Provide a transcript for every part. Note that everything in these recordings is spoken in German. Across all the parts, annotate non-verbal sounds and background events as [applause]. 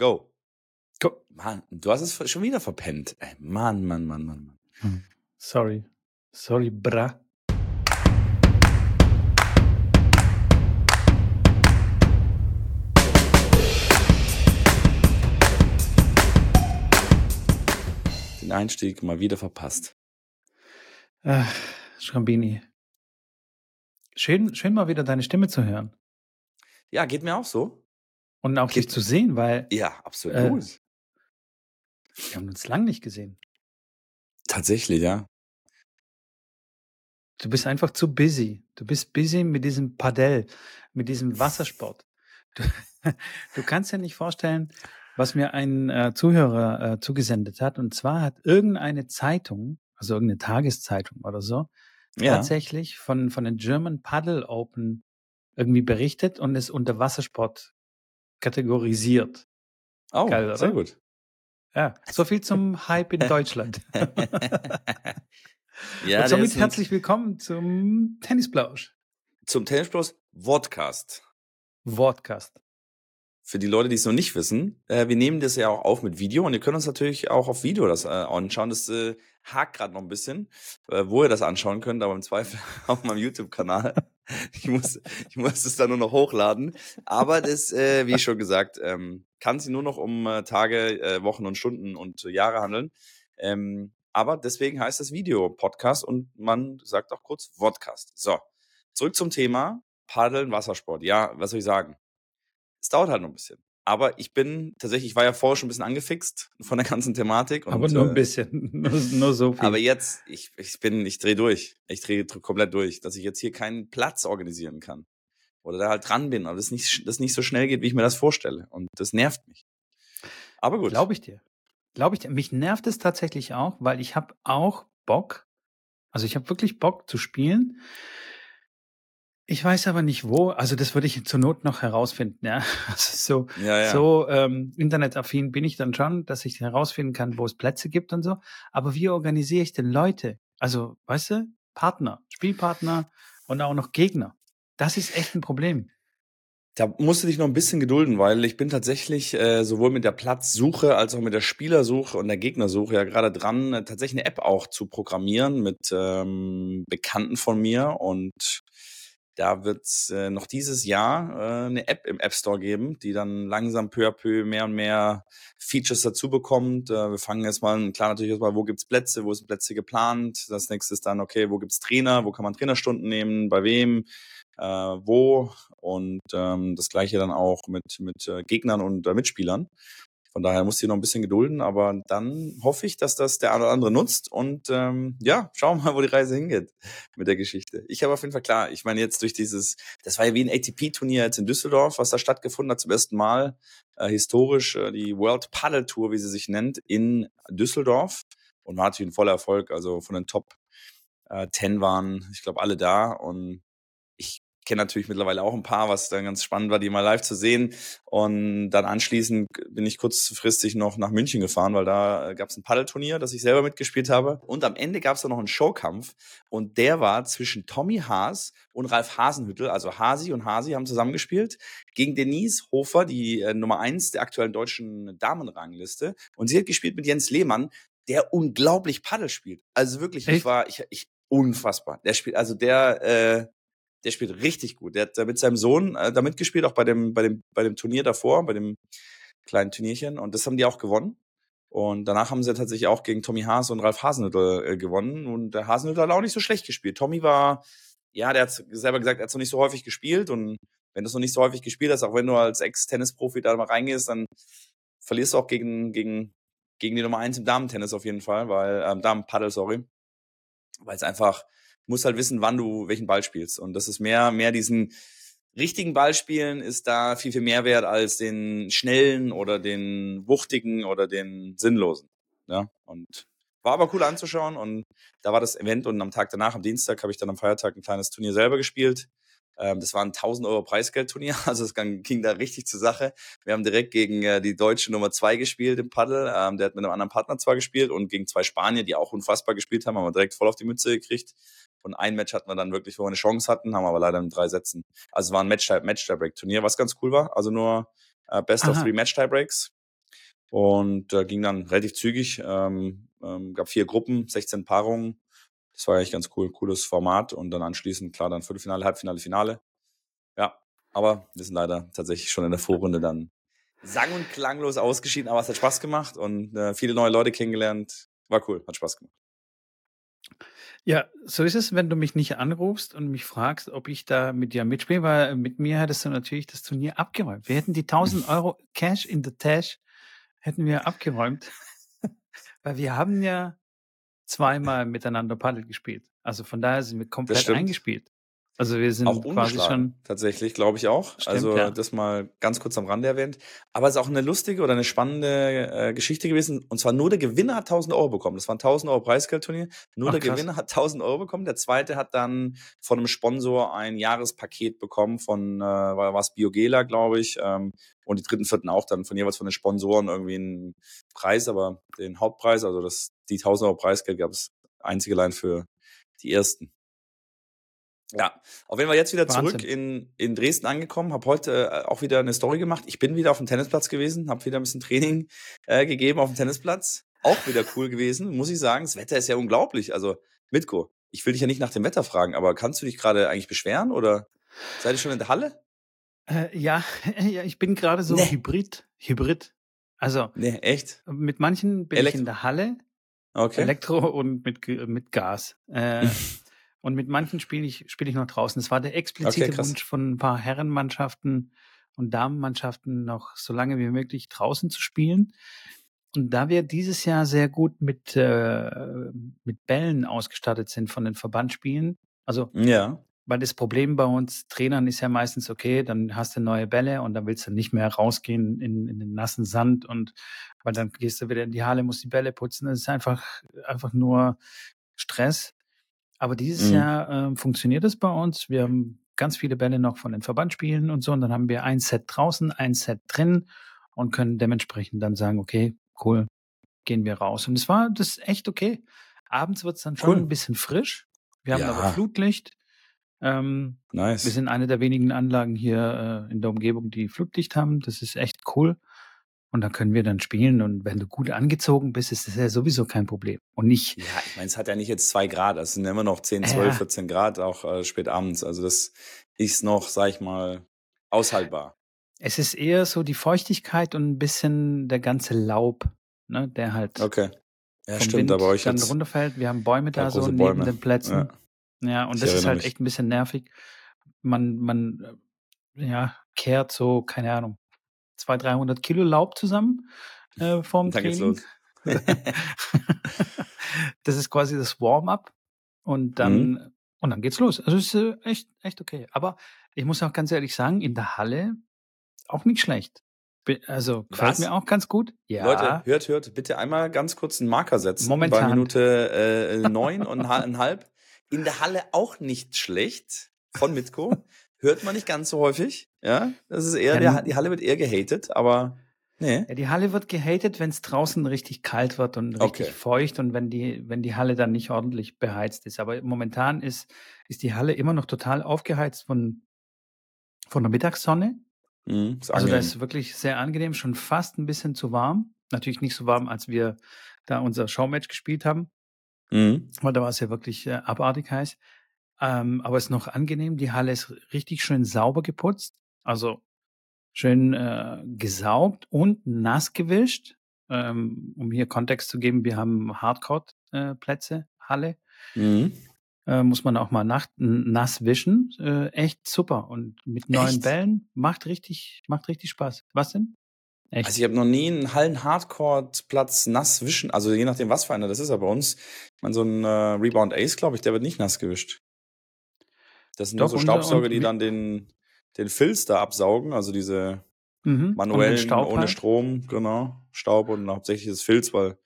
Go. Go. Mann, du hast es schon wieder verpennt. Ey, Mann, Mann, Mann, Mann, Mann. Hm. Sorry. Sorry, bra. Den Einstieg mal wieder verpasst. Ach, Schrambini. Schön, schön mal wieder deine Stimme zu hören. Ja, geht mir auch so. Und auch dich zu sehen, weil Ja, absolut. Äh, wir haben uns lang nicht gesehen. Tatsächlich, ja. Du bist einfach zu busy. Du bist busy mit diesem Padel, mit diesem Wassersport. Du, [laughs] du kannst dir nicht vorstellen, was mir ein äh, Zuhörer äh, zugesendet hat. Und zwar hat irgendeine Zeitung, also irgendeine Tageszeitung oder so, Ja. tatsächlich von, von den German Paddle Open irgendwie berichtet und es unter Wassersport kategorisiert. Oh, Geil, sehr gut. Ja, so viel zum Hype in Deutschland. [laughs] ja, und somit herzlich willkommen zum Tennisplausch. zum Tennisplus Vodcast. Wortcast. Für die Leute, die es noch nicht wissen, äh, wir nehmen das ja auch auf mit Video und ihr könnt uns natürlich auch auf Video das äh, anschauen. Das äh, hakt gerade noch ein bisschen, äh, wo ihr das anschauen könnt, aber im Zweifel [laughs] auf meinem YouTube-Kanal. Ich muss, ich muss es da nur noch hochladen. Aber das, äh, wie schon gesagt, ähm, kann sich nur noch um äh, Tage, äh, Wochen und Stunden und äh, Jahre handeln. Ähm, aber deswegen heißt es Video-Podcast und man sagt auch kurz Vodcast. So, zurück zum Thema Paddeln, Wassersport. Ja, was soll ich sagen? Es dauert halt noch ein bisschen. Aber ich bin tatsächlich, ich war ja vorher schon ein bisschen angefixt von der ganzen Thematik. Und, Aber nur äh, ein bisschen. [laughs] nur, nur so viel. aber jetzt, ich, ich bin, ich drehe durch. Ich drehe dr- komplett durch, dass ich jetzt hier keinen Platz organisieren kann. Oder da halt dran bin, aber das nicht, das nicht so schnell geht, wie ich mir das vorstelle. Und das nervt mich. Aber gut. Glaube ich dir. Glaube ich dir. Mich nervt es tatsächlich auch, weil ich habe auch Bock, also ich habe wirklich Bock zu spielen. Ich weiß aber nicht wo. Also das würde ich zur Not noch herausfinden. Ja, [laughs] also so ja, ja. so ähm, internetaffin bin ich dann schon, dass ich herausfinden kann, wo es Plätze gibt und so. Aber wie organisiere ich denn Leute? Also, weißt du, Partner, Spielpartner und auch noch Gegner. Das ist echt ein Problem. Da musst du dich noch ein bisschen gedulden, weil ich bin tatsächlich äh, sowohl mit der Platzsuche als auch mit der Spielersuche und der Gegnersuche ja gerade dran, äh, tatsächlich eine App auch zu programmieren mit ähm, Bekannten von mir. Und da wird es äh, noch dieses Jahr äh, eine App im App Store geben, die dann langsam peu à peu mehr und mehr Features dazu bekommt. Äh, wir fangen jetzt mal, klar natürlich erstmal, wo gibt's Plätze, wo sind Plätze geplant. Das nächste ist dann, okay, wo gibt's Trainer, wo kann man Trainerstunden nehmen, bei wem äh, wo und ähm, das gleiche dann auch mit, mit äh, Gegnern und äh, Mitspielern. Von daher muss ich noch ein bisschen gedulden, aber dann hoffe ich, dass das der eine oder andere nutzt und ähm, ja, schauen wir mal, wo die Reise hingeht mit der Geschichte. Ich habe auf jeden Fall klar, ich meine jetzt durch dieses, das war ja wie ein ATP-Turnier jetzt in Düsseldorf, was da stattgefunden hat zum ersten Mal, äh, historisch äh, die World Paddle Tour, wie sie sich nennt, in Düsseldorf und war natürlich ein voller Erfolg, also von den Top äh, 10 waren, ich glaube, alle da und kenne natürlich mittlerweile auch ein paar, was dann ganz spannend war, die mal live zu sehen. Und dann anschließend bin ich kurzfristig noch nach München gefahren, weil da gab es ein Paddelturnier, das ich selber mitgespielt habe. Und am Ende gab es dann noch einen Showkampf und der war zwischen Tommy Haas und Ralf Hasenhüttel, also Hasi und Hasi haben zusammengespielt, gegen Denise Hofer, die äh, Nummer eins der aktuellen deutschen Damenrangliste. Und sie hat gespielt mit Jens Lehmann, der unglaublich Paddel spielt. Also wirklich, ich Echt? war, ich, ich, unfassbar. Der spielt, also der, äh, der spielt richtig gut. Der hat mit seinem Sohn äh, da mitgespielt, auch bei dem, bei dem, bei dem Turnier davor, bei dem kleinen Turnierchen. Und das haben die auch gewonnen. Und danach haben sie tatsächlich auch gegen Tommy Haas und Ralf Hasenhüttl äh, gewonnen. Und der Hasenhüttl hat auch nicht so schlecht gespielt. Tommy war, ja, der hat selber gesagt, er hat noch nicht so häufig gespielt. Und wenn du es noch nicht so häufig gespielt hast, auch wenn du als Ex-Tennisprofi da mal reingehst, dann verlierst du auch gegen, gegen, gegen die Nummer eins im Damentennis auf jeden Fall, weil, ähm, Damenpaddel, sorry. Weil es einfach, musst halt wissen, wann du welchen Ball spielst. Und das ist mehr, mehr diesen richtigen Ball spielen ist da viel, viel mehr wert als den schnellen oder den wuchtigen oder den sinnlosen. Ja, und war aber cool anzuschauen und da war das Event und am Tag danach, am Dienstag, habe ich dann am Feiertag ein kleines Turnier selber gespielt. Ähm, das war ein 1000 Euro Preisgeldturnier, [laughs] also es ging, da richtig zur Sache. Wir haben direkt gegen äh, die deutsche Nummer zwei gespielt im Paddel. Ähm, der hat mit einem anderen Partner zwar gespielt und gegen zwei Spanier, die auch unfassbar gespielt haben, haben wir direkt voll auf die Mütze gekriegt. Und ein Match hatten wir dann wirklich, wo wir eine Chance hatten, haben wir aber leider in drei Sätzen. Also es war ein Match-Tiebreak-Turnier, was ganz cool war. Also nur äh, Best of Aha. Three Match-Tiebreaks. Und äh, ging dann relativ zügig. Ähm, ähm, gab vier Gruppen, 16 Paarungen. Das war eigentlich ganz cool, cooles Format. Und dann anschließend, klar, dann Viertelfinale, Halbfinale, Finale. Ja, aber wir sind leider tatsächlich schon in der Vorrunde dann sang- und klanglos ausgeschieden. Aber es hat Spaß gemacht und äh, viele neue Leute kennengelernt. War cool, hat Spaß gemacht. Ja, so ist es, wenn du mich nicht anrufst und mich fragst, ob ich da mit dir mitspiele, weil mit mir hättest du natürlich das Turnier abgeräumt. Wir hätten die 1000 [laughs] Euro Cash in the Tash hätten wir abgeräumt, [laughs] weil wir haben ja zweimal miteinander Paddel gespielt. Also von daher sind wir komplett eingespielt. Also wir sind auch quasi schon. Tatsächlich, glaube ich auch. Stimmt, also ja. das mal ganz kurz am Rande erwähnt. Aber es ist auch eine lustige oder eine spannende äh, Geschichte gewesen. Und zwar nur der Gewinner hat 1000 Euro bekommen. Das war ein 1000 Euro Preisgeldturnier. Nur Ach, der krass. Gewinner hat 1000 Euro bekommen. Der zweite hat dann von einem Sponsor ein Jahrespaket bekommen von, äh, war was Biogela, glaube ich. Ähm, und die dritten, vierten auch dann von jeweils von den Sponsoren irgendwie einen Preis, aber den Hauptpreis, also das, die 1000 Euro Preisgeld gab es einzige allein für die ersten. Ja, auf jeden Fall jetzt wieder Wahnsinn. zurück in, in Dresden angekommen, habe heute äh, auch wieder eine Story gemacht. Ich bin wieder auf dem Tennisplatz gewesen, habe wieder ein bisschen Training äh, gegeben auf dem Tennisplatz. Auch wieder cool gewesen, muss ich sagen. Das Wetter ist ja unglaublich. Also, Mitko, ich will dich ja nicht nach dem Wetter fragen, aber kannst du dich gerade eigentlich beschweren oder seid ihr schon in der Halle? Äh, ja, [laughs] ja, ich bin gerade so nee. Hybrid. Hybrid. Also, nee, echt? Mit manchen bin Elektro ich in der Halle. Okay. Elektro und mit, mit Gas. Äh, [laughs] Und mit manchen spiele ich, spiele ich noch draußen. Es war der explizite okay, Wunsch von ein paar Herrenmannschaften und Damenmannschaften noch so lange wie möglich draußen zu spielen. Und da wir dieses Jahr sehr gut mit, äh, mit Bällen ausgestattet sind von den Verbandsspielen, also ja. weil das Problem bei uns Trainern ist ja meistens, okay, dann hast du neue Bälle und dann willst du nicht mehr rausgehen in, in den nassen Sand und weil dann gehst du wieder in die Halle, musst die Bälle putzen. Das ist einfach, einfach nur Stress. Aber dieses mhm. Jahr äh, funktioniert es bei uns. Wir haben ganz viele Bälle noch von den Verbandspielen und so. Und dann haben wir ein Set draußen, ein Set drin und können dementsprechend dann sagen, okay, cool, gehen wir raus. Und es war das ist echt okay. Abends wird es dann schon cool. ein bisschen frisch. Wir haben ja. aber Flutlicht. Ähm, nice. Wir sind eine der wenigen Anlagen hier äh, in der Umgebung, die Flutlicht haben. Das ist echt cool. Und da können wir dann spielen. Und wenn du gut angezogen bist, ist das ja sowieso kein Problem. Und nicht. Ja, ich meine, es hat ja nicht jetzt zwei Grad. Es sind immer noch 10, 12, ja. 14 Grad, auch äh, spät abends. Also das ist noch, sag ich mal, aushaltbar. Es ist eher so die Feuchtigkeit und ein bisschen der ganze Laub, ne, der halt. Okay. Ja, vom stimmt, Wind aber euch dann runterfällt. Wir haben Bäume da so Bäume. neben den Plätzen. Ja, ja und ich das ist halt mich. echt ein bisschen nervig. Man, man, äh, ja, kehrt so, keine Ahnung, 200, 300 Kilo Laub zusammen äh, vorm Dann Training. [laughs] [laughs] das ist quasi das Warm-up und dann mhm. und dann geht's los. Also es ist äh, echt echt okay. Aber ich muss auch ganz ehrlich sagen, in der Halle auch nicht schlecht. Also gefällt mir auch ganz gut. Ja. Leute, hört, hört, bitte einmal ganz kurz einen Marker setzen. Momentan. Bei Minute äh, neun und [laughs] halb. In der Halle auch nicht schlecht von Mitko. Hört man nicht ganz so häufig. Ja, das ist eher, ja, der, die Halle wird eher gehatet, aber nee. Ja, die Halle wird gehatet, wenn es draußen richtig kalt wird und richtig okay. feucht und wenn die, wenn die Halle dann nicht ordentlich beheizt ist. Aber momentan ist, ist die Halle immer noch total aufgeheizt von, von der Mittagssonne. Mhm, also da ist wirklich sehr angenehm, schon fast ein bisschen zu warm. Natürlich nicht so warm, als wir da unser Showmatch gespielt haben. Mhm. Weil da war es ja wirklich äh, abartig heiß. Ähm, aber es ist noch angenehm. Die Halle ist richtig schön sauber geputzt. Also schön äh, gesaugt und nass gewischt. Ähm, um hier Kontext zu geben, wir haben Hardcore-Plätze, äh, Halle. Mhm. Äh, muss man auch mal nacht, nass wischen. Äh, echt super. Und mit neuen echt? Bällen macht richtig, macht richtig Spaß. Was denn? Echt? Also ich habe noch nie einen Hallen-Hardcore-Platz nass wischen. Also je nachdem, was für einer das ist, aber bei uns, ich meine, so ein äh, Rebound Ace, glaube ich, der wird nicht nass gewischt. Das sind Doch, nur so Staubsauger, die dann den, den Filz da absaugen, also diese mhm. manuellen ohne halt. Strom, genau, Staub und hauptsächlich das Filz, weil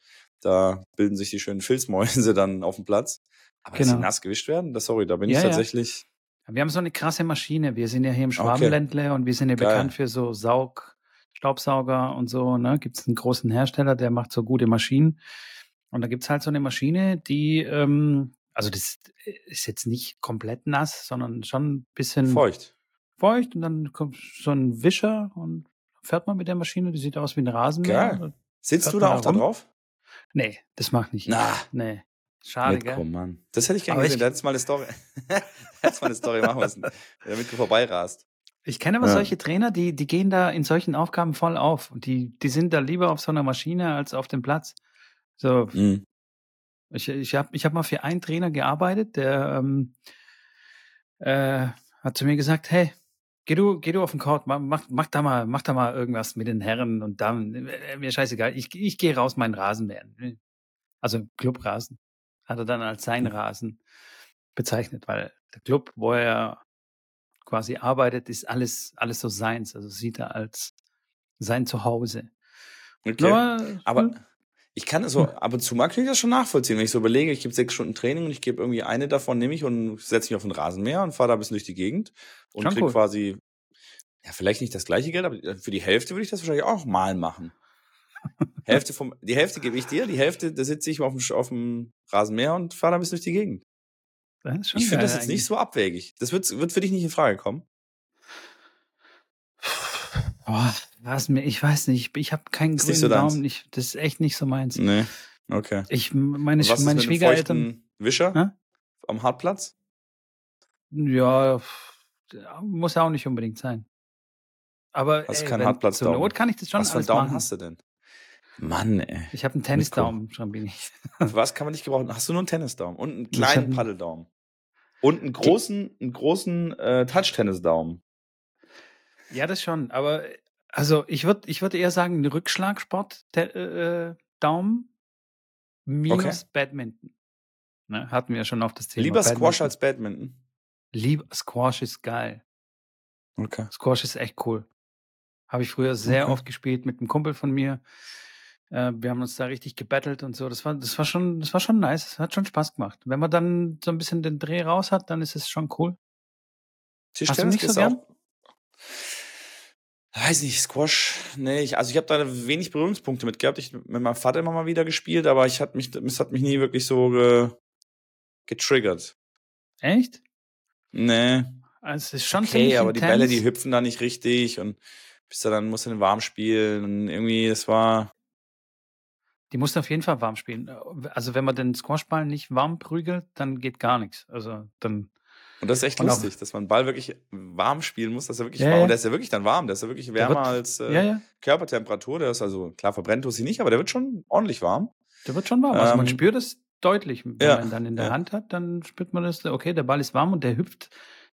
da bilden sich die schönen Filzmäuse [laughs] dann auf dem Platz. Aber genau. dass sie nass gewischt werden, das sorry, da bin ja, ich tatsächlich. Ja. Wir haben so eine krasse Maschine. Wir sind ja hier im Schwabenländle okay. und wir sind ja Geil. bekannt für so Saug, Staubsauger und so. Ne? Gibt es einen großen Hersteller, der macht so gute Maschinen. Und da gibt's halt so eine Maschine, die ähm, also das ist jetzt nicht komplett nass, sondern schon ein bisschen feucht. Feucht und dann kommt so ein Wischer und fährt man mit der Maschine, die sieht aus wie ein Rasenmäher. Geil. Sitzt du da auch da drauf? Nee, das macht nicht. ich. Na, Nee. Schade, Mitko, gell? Mann. Das hätte ich gerne gesehen. du mal eine Story. [laughs] hättest mal eine Story machen müssen, damit du vorbeirast. ich kenne aber Ja. solche Trainer, die, die gehen da in solchen Aufgaben voll auf. Und die, die sind da lieber auf so einer Maschine als auf dem Platz. So, Mhm. Ich, ich habe ich hab mal für einen Trainer gearbeitet, der ähm, äh, hat zu mir gesagt, hey, geh du, geh du auf den Court, mach, mach, da mal, mach da mal irgendwas mit den Herren und Damen. Äh, Mir scheißegal, ich, ich gehe raus meinen Rasen mähen. Also Clubrasen. Hat er dann als sein Rasen bezeichnet, weil der Club, wo er quasi arbeitet, ist alles, alles so seins. Also sieht er als sein Zuhause. Okay. Aber, Aber ich kann es so, ab und zu mal kann ich das schon nachvollziehen, wenn ich so überlege, ich gebe sechs Stunden Training und ich gebe irgendwie eine davon, nehme ich und setze mich auf den Rasenmäher und fahre da ein bisschen durch die Gegend und Schon krieg cool. quasi, ja, vielleicht nicht das gleiche Geld, aber für die Hälfte würde ich das wahrscheinlich auch mal machen. Hälfte vom, die Hälfte gebe ich dir, die Hälfte, da sitze ich auf dem, auf dem Rasenmäher und fahre da ein bisschen durch die Gegend. Ich finde das jetzt nicht eigentlich. so abwegig. Das wird, wird für dich nicht in Frage kommen. Boah, was mir, ich weiß nicht, ich habe keinen Ist grünen so. Daumen, ich, das ist echt nicht so meins. Nee. Okay. Ich, meine, was ist meine mit einem Schwiegereltern, Wischer Hä? am Hartplatz? ja, muss ja auch nicht unbedingt sein. Aber Hast du ey, keinen wenn, zur? Not kann ich das schon Was für einen Daumen machen. hast du denn? Mann, ey. Ich habe einen Tennisdaumen, Schrambini. Für [laughs] was kann man nicht gebrauchen? Hast du nur einen Tennisdaumen und einen kleinen einen- Paddeldaumen? Und einen großen, einen großen äh, Touch-Tennis-Daumen. Ja, das schon, aber also ich würde ich würd eher sagen, ein Rückschlagsport, der, äh, Daumen minus Badminton. Ne, hatten wir ja schon auf das Thema. Lieber Squash Badminton. als Badminton. Lieber Squash ist geil. Okay. Squash ist echt cool. Habe ich früher sehr Okay. oft gespielt mit einem Kumpel von mir. Äh, wir haben uns da richtig gebettelt und so. Das war, das war schon, das war schon nice. Das hat schon Spaß gemacht. Wenn man dann so ein bisschen den Dreh raus hat, dann ist es schon cool. Tischtennis nicht so gern? auch. Weiß nicht, Squash. Nee, ich, also ich habe da wenig Berührungspunkte mit gehabt. Ich mit meinem Vater immer mal wieder gespielt, aber ich hat mich, es hat mich nie wirklich so ge, getriggert. Echt? Nee. Also es ist schon okay, aber die intens. Bälle, die hüpfen da nicht richtig und bist du dann, musst du den warm spielen und irgendwie, das war. Die musst du auf jeden Fall warm spielen. Also wenn man den Squashball nicht warm prügelt, dann geht gar nichts. Also dann Und das ist echt Und lustig, dass man einen Ball wirklich warm spielen muss, dass er wirklich Ja, warm ja. Und der ist ja wirklich dann warm, der ist ja wirklich wärmer wird- als äh, ja, Körpertemperatur. Der ist also, klar, verbrennt tut sich nicht, aber der wird schon ordentlich warm. der wird schon warm. Also man Ähm, spürt es deutlich. Wenn man dann in der. Hand hat, dann spürt man das, okay, der Ball ist warm und der hüpft.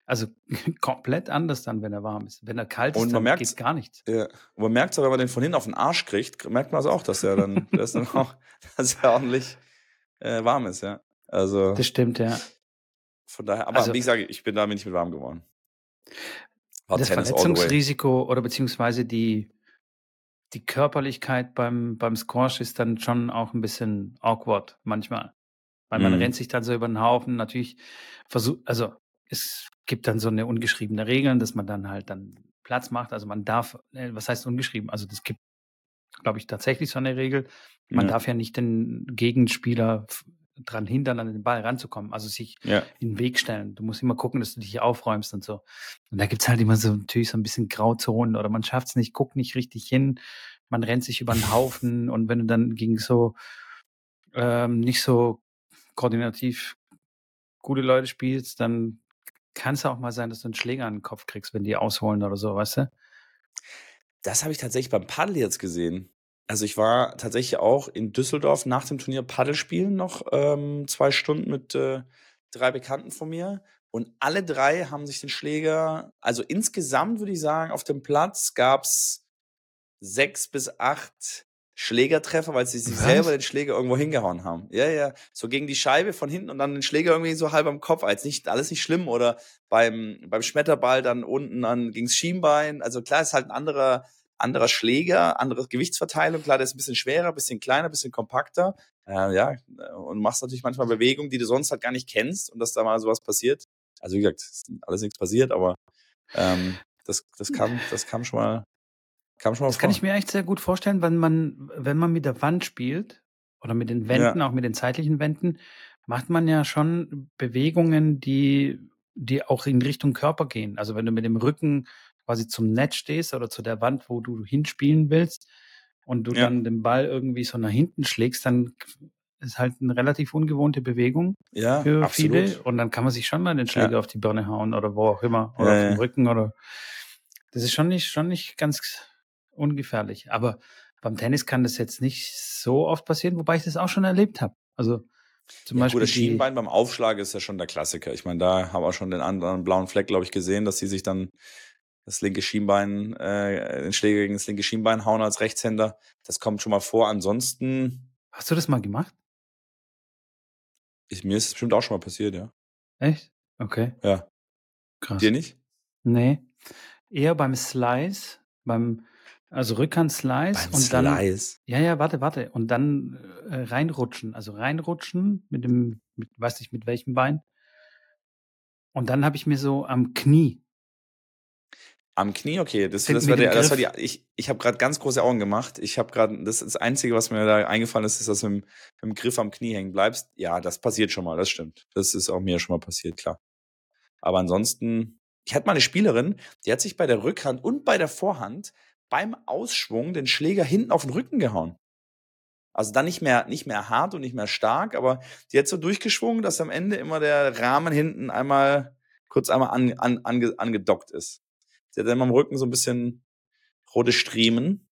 Also [laughs] komplett anders dann, wenn er warm ist. Wenn er kalt ist, Und man dann geht gar nichts. Ja. Und man merkt es aber, wenn man den von hinten auf den Arsch kriegt, merkt man es auch, dass er dann, [laughs] ist dann auch, [laughs] dass er ordentlich äh, warm ist, ja. Also Das stimmt, ja. Von daher, aber Also- wie gesagt, ich bin damit nicht mit warm geworden. War das Tennis. Verletzungsrisiko oder beziehungsweise die, die Körperlichkeit beim, beim Squash ist dann schon auch ein bisschen awkward manchmal. Weil man Mhm. rennt sich dann so über den Haufen. Natürlich versucht, also es gibt dann so eine ungeschriebene Regeln, dass man dann halt dann Platz macht. Also man darf, äh, was heißt ungeschrieben? Also das gibt, glaube ich, tatsächlich so eine Regel. Man Ja. darf ja nicht den Gegenspieler dran hindern, an den Ball ranzukommen. Also sich Ja. in den Weg stellen. Du musst immer gucken, dass du dich aufräumst und so. Und da gibt's halt immer so natürlich so ein bisschen Grauzonen oder man schafft's nicht, guckt nicht richtig hin, man rennt sich über den [laughs] Haufen und wenn du dann gegen so ähm, nicht so koordinativ gute Leute spielst, dann kann es auch mal sein, dass du einen Schläger an den Kopf kriegst, wenn die ausholen oder so, weißt du? Das habe ich tatsächlich beim Paddel jetzt gesehen. Also ich war tatsächlich auch in Düsseldorf nach dem Turnier Paddel spielen noch ähm, zwei Stunden mit äh, drei Bekannten von mir und alle drei haben sich den Schläger, also insgesamt würde ich sagen, auf dem Platz gab's sechs bis acht Schlägertreffer, weil sie sich Was? selber den Schläger irgendwo hingehauen haben. Ja, ja, so gegen die Scheibe von hinten und dann den Schläger irgendwie so halb am Kopf, als nicht alles nicht schlimm oder beim beim Schmetterball dann unten dann gegens Schienbein. Also klar ist halt ein anderer anderer Schläger, andere Gewichtsverteilung. Klar, der ist ein bisschen schwerer, bisschen kleiner, bisschen kompakter. Äh, ja, und machst natürlich manchmal Bewegungen, die du sonst halt gar nicht kennst und dass da mal sowas passiert. Also wie gesagt, ist alles nichts passiert, aber ähm, das, das kam, das kam schon mal, kam schon mal Das kann vor. ich mir echt sehr gut vorstellen, wenn man, wenn man mit der Wand spielt oder mit den Wänden, auch mit den zeitlichen Wänden, macht man ja schon Bewegungen, die, die auch in Richtung Körper gehen. Also wenn du mit dem Rücken quasi zum Netz stehst oder zu der Wand, wo du hinspielen willst, und du Ja. dann den Ball irgendwie so nach hinten schlägst, dann ist halt eine relativ ungewohnte Bewegung Ja, für absolut. viele und dann kann man sich schon mal den Schläger auf die Birne hauen oder wo auch immer oder Ja, auf den ja. Rücken oder das ist schon nicht schon nicht ganz ungefährlich. Aber beim Tennis kann das jetzt nicht so oft passieren, wobei ich das auch schon erlebt habe. Also zum Ja, Beispiel gut, das Schienbein beim Aufschlag ist ja schon der Klassiker. Ich meine, da haben wir schon den anderen blauen Fleck, glaube ich, gesehen, dass sie sich dann das linke Schienbein, äh, den Schläger gegen das linke Schienbein hauen als Rechtshänder. Das kommt schon mal vor. Ansonsten, hast du das mal gemacht? ist, mir ist es bestimmt auch schon mal passiert, ja. Echt? Okay, Ja. krass. Dir nicht? Nee. Eher beim Slice, beim, also Rückhand-Slice Beim und dann, Slice. ja, ja, warte, warte, und dann äh, reinrutschen, also reinrutschen mit dem, mit, weiß nicht mit welchem Bein. Und dann habe ich mir so am Knie, Am Knie, okay. Das, das war der, das war die, ich, ich habe gerade ganz große Augen gemacht. Ich habe gerade, das ist das Einzige, was mir da eingefallen ist, ist, dass du mit, dem- mit dem Griff am Knie hängen bleibst. Ja, das passiert schon mal, das stimmt. Das ist auch mir schon mal passiert, klar. Aber ansonsten, ich hatte mal eine Spielerin, die hat sich bei der Rückhand und bei der Vorhand beim Ausschwung den Schläger hinten auf den Rücken gehauen. Also dann nicht mehr, nicht mehr hart und nicht mehr stark, aber die hat so durchgeschwungen, dass am Ende immer der Rahmen hinten einmal kurz einmal an, an, ange, angedockt ist. Sie hat dann am Rücken so ein bisschen rote Striemen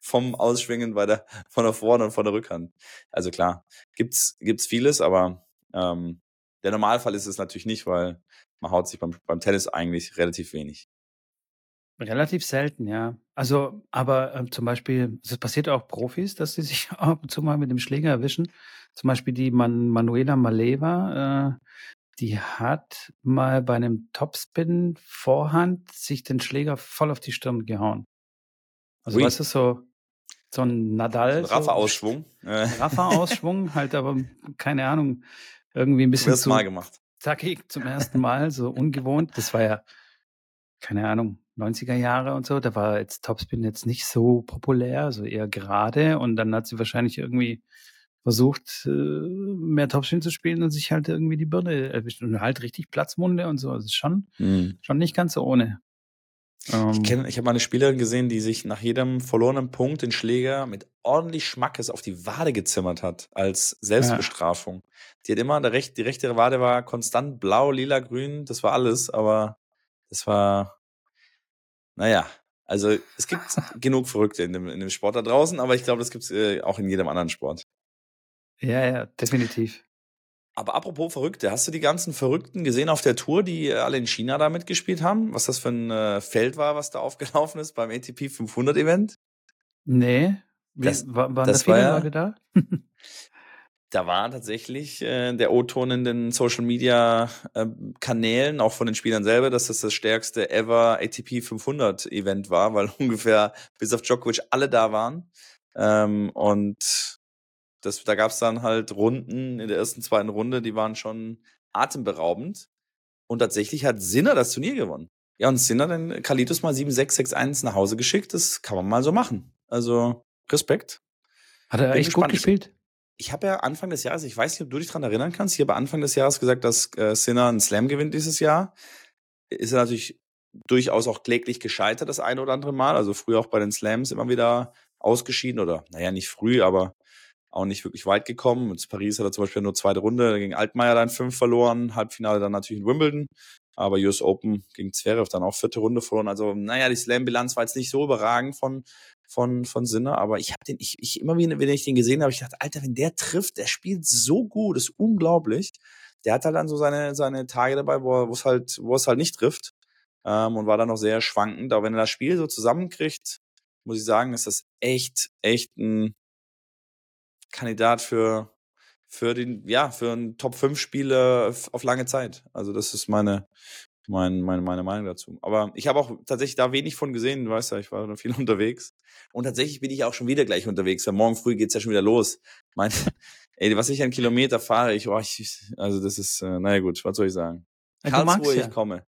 vom Ausschwingen bei der, von der Vorhand und von der Rückhand. Also klar, gibt's, gibt's vieles, aber ähm, der Normalfall ist es natürlich nicht, weil man haut sich beim, beim Tennis eigentlich relativ wenig. relativ selten, ja. Also, aber ähm, zum Beispiel, es passiert auch Profis, dass sie sich [laughs] ab und zu mal mit dem Schläger erwischen. Zum Beispiel die Man Manuela Maleva, äh, die hat mal bei einem Topspin Vorhand sich den Schläger voll auf die Stirn gehauen. Also Ui. weißt du, so, so ein Nadal. Ein Raffer-Ausschwung. Äh, So, Raffer-Ausschwung, halt aber, keine Ahnung, irgendwie ein bisschen erste zu Mal gemacht. zackig zum ersten Mal, so ungewohnt. Das war ja, keine Ahnung, 90er Jahre und so. Da war jetzt Topspin jetzt nicht so populär, so eher gerade. Und dann hat sie wahrscheinlich irgendwie versucht, äh, mehr Topspin zu spielen und sich halt irgendwie die Birne erwischt. Und halt richtig Platzmunde und so. Also ist schon, Mhm. schon nicht ganz so ohne. Ähm, Ich, kenn, ich habe mal eine Spielerin gesehen, die sich nach jedem verlorenen Punkt den Schläger mit ordentlich Schmackes auf die Wade gezimmert hat, als Selbstbestrafung. Die hat immer, der recht, die rechte Wade war konstant blau, lila, grün, das war alles, aber das war, naja, also es gibt [laughs] genug Verrückte in dem, in dem Sport da draußen, aber ich glaube, das gibt es äh, auch in jedem anderen Sport. Ja, ja, definitiv. Aber apropos Verrückte, hast du die ganzen Verrückten gesehen auf der Tour, die äh, alle in China da mitgespielt haben? Was das für ein äh, Feld war, was da aufgelaufen ist beim ATP 500 Event? Nee. Wie, Das- war, waren das da viele war Leute da? [laughs] Da war tatsächlich äh, der O-Ton in den Social Media äh, Kanälen, auch von den Spielern selber, dass das das stärkste ever ATP 500 Event war, weil [laughs] ungefähr bis auf Djokovic alle da waren. Ähm, und das, da gab es dann halt Runden in der ersten, zweiten Runde, die waren schon atemberaubend. Und tatsächlich hat Sinner das Turnier gewonnen. Ja, und Sinner den Kalitus mal 7-6, 6-1 nach Hause geschickt. Das kann man mal so machen. Also Respekt. Hat er Bin echt gut gespannt. gespielt? Ich habe ja Anfang des Jahres, ich weiß nicht, ob du dich dran erinnern kannst, ich habe Anfang des Jahres gesagt, dass äh, Sinner einen Slam gewinnt dieses Jahr. Ist er natürlich durchaus auch kläglich gescheitert das eine oder andere Mal. Also früher auch bei den Slams immer wieder ausgeschieden oder, naja, nicht früh, aber auch nicht wirklich weit gekommen. Mit Paris hat er zum Beispiel nur zweite Runde gegen Altmaier dann fünf verloren, Halbfinale dann natürlich in Wimbledon. Aber US Open gegen Zverev dann auch vierte Runde verloren. Also, naja, die Slam-Bilanz war jetzt nicht so überragend von, von, von Sinne, aber ich habe den, ich, ich immer wieder, wenn ich den gesehen habe, ich dachte, Alter, wenn der trifft, der spielt so gut, ist unglaublich. Der hat halt dann so seine, seine Tage dabei, wo wo es halt, wo es halt nicht trifft. Ähm, und war dann noch sehr schwankend. Aber wenn er das Spiel so zusammenkriegt, muss ich sagen, ist das echt, echt ein Kandidat für, für den, ja, für einen Top 5 Spieler auf lange Zeit. Also das ist meine, mein, meine, meine Meinung dazu. Aber ich habe auch tatsächlich da wenig von gesehen, du weißt ja, ich war da viel [laughs] unterwegs. Und tatsächlich bin ich auch schon wieder gleich unterwegs, weil morgen früh geht's ja schon wieder los. [laughs] Mein, ey, was ich an Kilometer fahre, ich, oh, ich also das ist, äh, naja gut, was soll ich sagen? Ja, du Karlsruhe, ja. ich komme.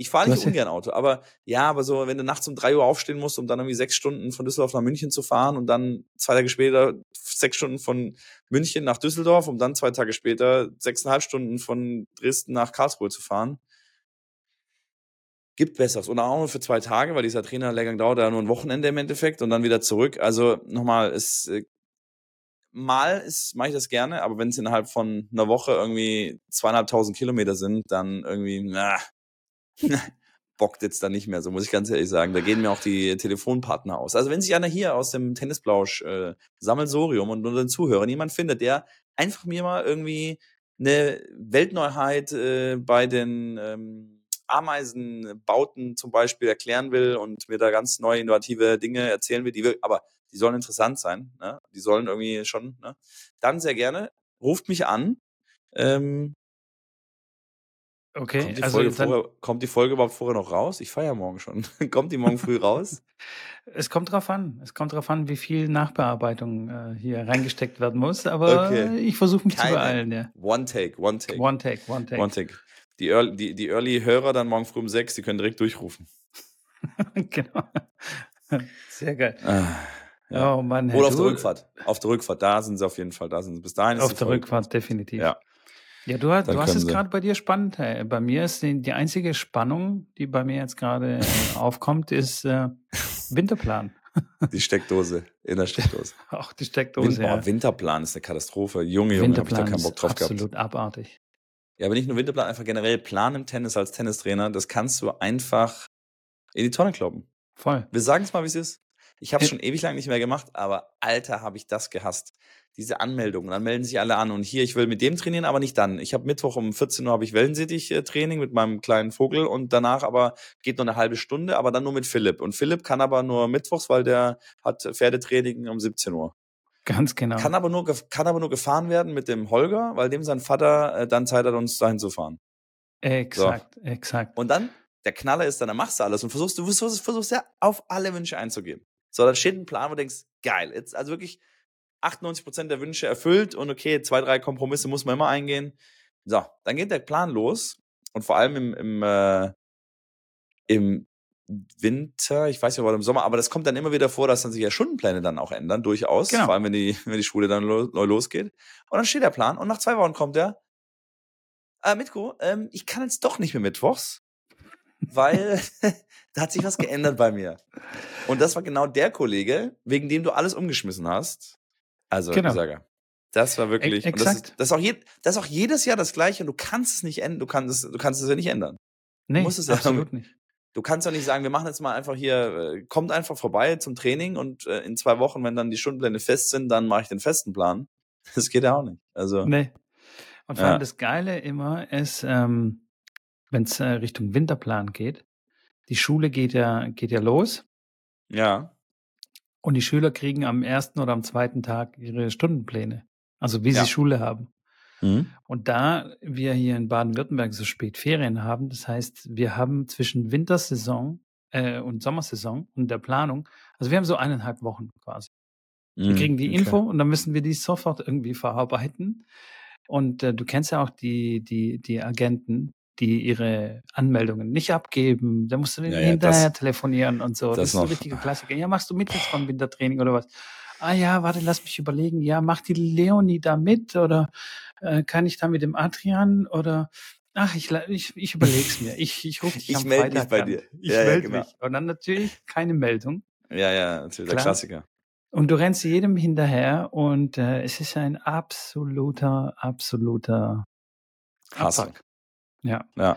Ich fahre nicht ungern Auto, aber ja, aber so, wenn du nachts um drei Uhr aufstehen musst, um dann irgendwie sechs Stunden von Düsseldorf nach München zu fahren und dann zwei Tage später sechs Stunden von München nach Düsseldorf, um dann zwei Tage später sechseinhalb Stunden von Dresden nach Karlsruhe zu fahren. gibt Besseres. Und auch nur für zwei Tage, weil dieser Trainerlehrgang dauert ja nur ein Wochenende im Endeffekt und dann wieder zurück. Also nochmal, es äh, mal ist, mache ich das gerne, aber wenn es innerhalb von einer Woche irgendwie zweieinhalbtausend Kilometer sind, dann irgendwie, na, [laughs] bockt jetzt da nicht mehr, so muss ich ganz ehrlich sagen. Da gehen mir auch die Telefonpartner aus. Also wenn sich einer hier aus dem Tennisblausch äh, Sammelsorium und unter den Zuhörern jemand findet, der einfach mir mal irgendwie eine Weltneuheit äh, bei den ähm, Ameisenbauten zum Beispiel erklären will und mir da ganz neue innovative Dinge erzählen will, die will, aber die sollen interessant sein, ne? die sollen irgendwie schon, ne? dann sehr gerne, ruft mich an. Ähm, okay, kommt die, also Folge vorher, kommt die Folge überhaupt vorher noch raus? Ich feiere morgen schon. [laughs] kommt die morgen früh [laughs] raus? es kommt drauf an. Es kommt drauf an, wie viel Nachbearbeitung äh, hier reingesteckt werden muss. Aber Okay. ich versuche mich zu Keine. beeilen. Ja. One take, one take. One take, one take. One take. Die Early, die, die Early-Hörer dann morgen früh um sechs, die können direkt durchrufen. [laughs] genau. Sehr geil. Ah, ja. Oh Mann, Oder auf der Rückfahrt. Auf der Rückfahrt, da sind sie auf jeden Fall. Da sind sie. Bis dahin ist Auf der. Rückfahrt definitiv. Ja. Ja, du, hast- du hast es gerade bei dir spannend. Hey. Bei mir ist die, die einzige Spannung, die bei mir jetzt gerade äh, aufkommt, ist äh, Winterplan. [laughs] Die Steckdose in der Steckdose. Auch die Steckdose. Win ja. oh, Winterplan ist eine Katastrophe. Junge, Junge, habe ich da Winterplan keinen Bock drauf absolut gehabt. abartig. Ja, aber nicht nur Winterplan, einfach generell Plan im Tennis als Tennistrainer, das kannst du einfach in die Tonne kloppen. Voll. Wir sagen es mal, wie es ist. Ich habe es schon ewig lang nicht mehr gemacht, aber Alter, habe ich das gehasst. Diese Anmeldungen, dann melden sich alle an und hier, ich will mit dem trainieren, aber nicht dann. Ich habe Mittwoch um 14 Uhr habe ich Wellensittich-Training mit meinem kleinen Vogel und danach aber geht nur eine halbe Stunde, aber dann nur mit Philipp. Und Philipp kann aber nur Mittwochs, weil der hat Pferdetraining um 17 Uhr. Ganz genau. Kann aber nur, kann aber nur gefahren werden mit dem Holger, weil dem sein Vater äh, dann Zeit hat, uns dahin zu fahren. exakt, exakt. Und dann, der Knaller ist dann, dann machst du alles und versuchst, du versuchst, versuchst ja auf alle Wünsche einzugehen. So, dann steht ein Plan, wo du denkst, geil, jetzt also wirklich 98 Prozent der Wünsche erfüllt und okay, zwei, drei Kompromisse muss man immer eingehen. So, dann geht der Plan los und vor allem im, im, äh, im Winter, ich weiß nicht, ob im Sommer, aber das kommt dann immer wieder vor, dass dann sich ja Stundenpläne dann auch ändern, durchaus, Genau. vor allem wenn die, wenn die Schule dann lo neu losgeht. Und dann steht der Plan und nach zwei Wochen kommt der, äh, Mitko, ähm, ich kann jetzt doch nicht mehr mittwochs, weil [laughs] da hat sich was geändert bei mir. Und das war genau der Kollege, wegen dem du alles umgeschmissen hast. Also, Genau. sage, das war wirklich, E- das, ist, das, ist auch je, das ist auch jedes Jahr das Gleiche und du kannst es nicht ändern, du kannst es, du kannst es ja nicht ändern. Nee, musst es ja- [laughs] absolut nicht. Du kannst doch nicht sagen, wir machen jetzt mal einfach hier, äh, kommt einfach vorbei zum Training und äh, in zwei Wochen, wenn dann die Stundenpläne fest sind, dann mache ich den festen Plan. [laughs] Das geht ja auch nicht. Also, Nee. Und vor Ja. allem das Geile immer ist, ähm, wenn es äh, Richtung Winterplan geht, die Schule geht ja, geht ja los ja, und die Schüler kriegen am ersten oder am zweiten Tag ihre Stundenpläne. Also wie Ja. sie Schule haben. mhm. Und da wir hier in Baden-Württemberg so spät Ferien haben, das heißt, wir haben zwischen Wintersaison äh, und Sommersaison und der Planung, also wir haben so eineinhalb Wochen quasi. Wir Mhm. kriegen die Okay. Info und dann müssen wir die sofort irgendwie verarbeiten. Und äh, du kennst ja auch die, die, die Agenten, die ihre Anmeldungen nicht abgeben. Da musst du Ja, ja, hinterher das- telefonieren und so. das Das, ist so ein noch. richtiger Klassiker. Ja, machst du mit jetzt beim Wintertraining oder was? Ah ja, warte, lass mich überlegen. Ja, macht die Leonie da mit oder äh, kann ich da mit dem Adrian oder ach, ich, ich, ich überleg's mir. Ich, ich rufe dich [laughs] Ich am meld mich Freitag bei an. dir. Ich Ja, ja, melde genau. mich. Und dann natürlich keine Meldung. Ja, ja, natürlich, der Klar. Klassiker. Und du rennst jedem hinterher und äh, es ist ein absoluter, absoluter Hassel. Abfuck. Ja. Ja.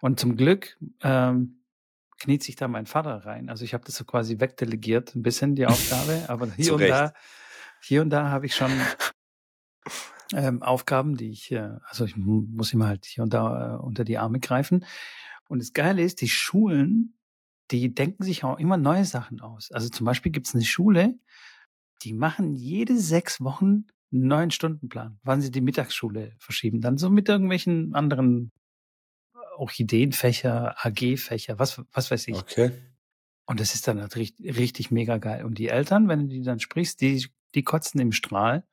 Und zum Glück ähm, kniet sich da mein Vater rein. Also ich habe das so quasi wegdelegiert, ein bisschen die Aufgabe, [laughs] aber hier und Recht. da, hier und da habe ich schon ähm, Aufgaben, die ich, äh, also ich mu- muss ihm halt hier und da äh, unter die Arme greifen. Und das Geile ist, die Schulen, die denken sich auch immer neue Sachen aus. Also zum Beispiel gibt es eine Schule, die machen jede sechs Wochen einen neuen Stundenplan, wann sie die Mittagsschule verschieben. Dann so mit irgendwelchen anderen Orchideenfächer, AG-Fächer, was, was weiß ich. Okay. Und das ist dann halt richtig, richtig mega geil. Und die Eltern, wenn du die dann sprichst, die, die kotzen im Strahl,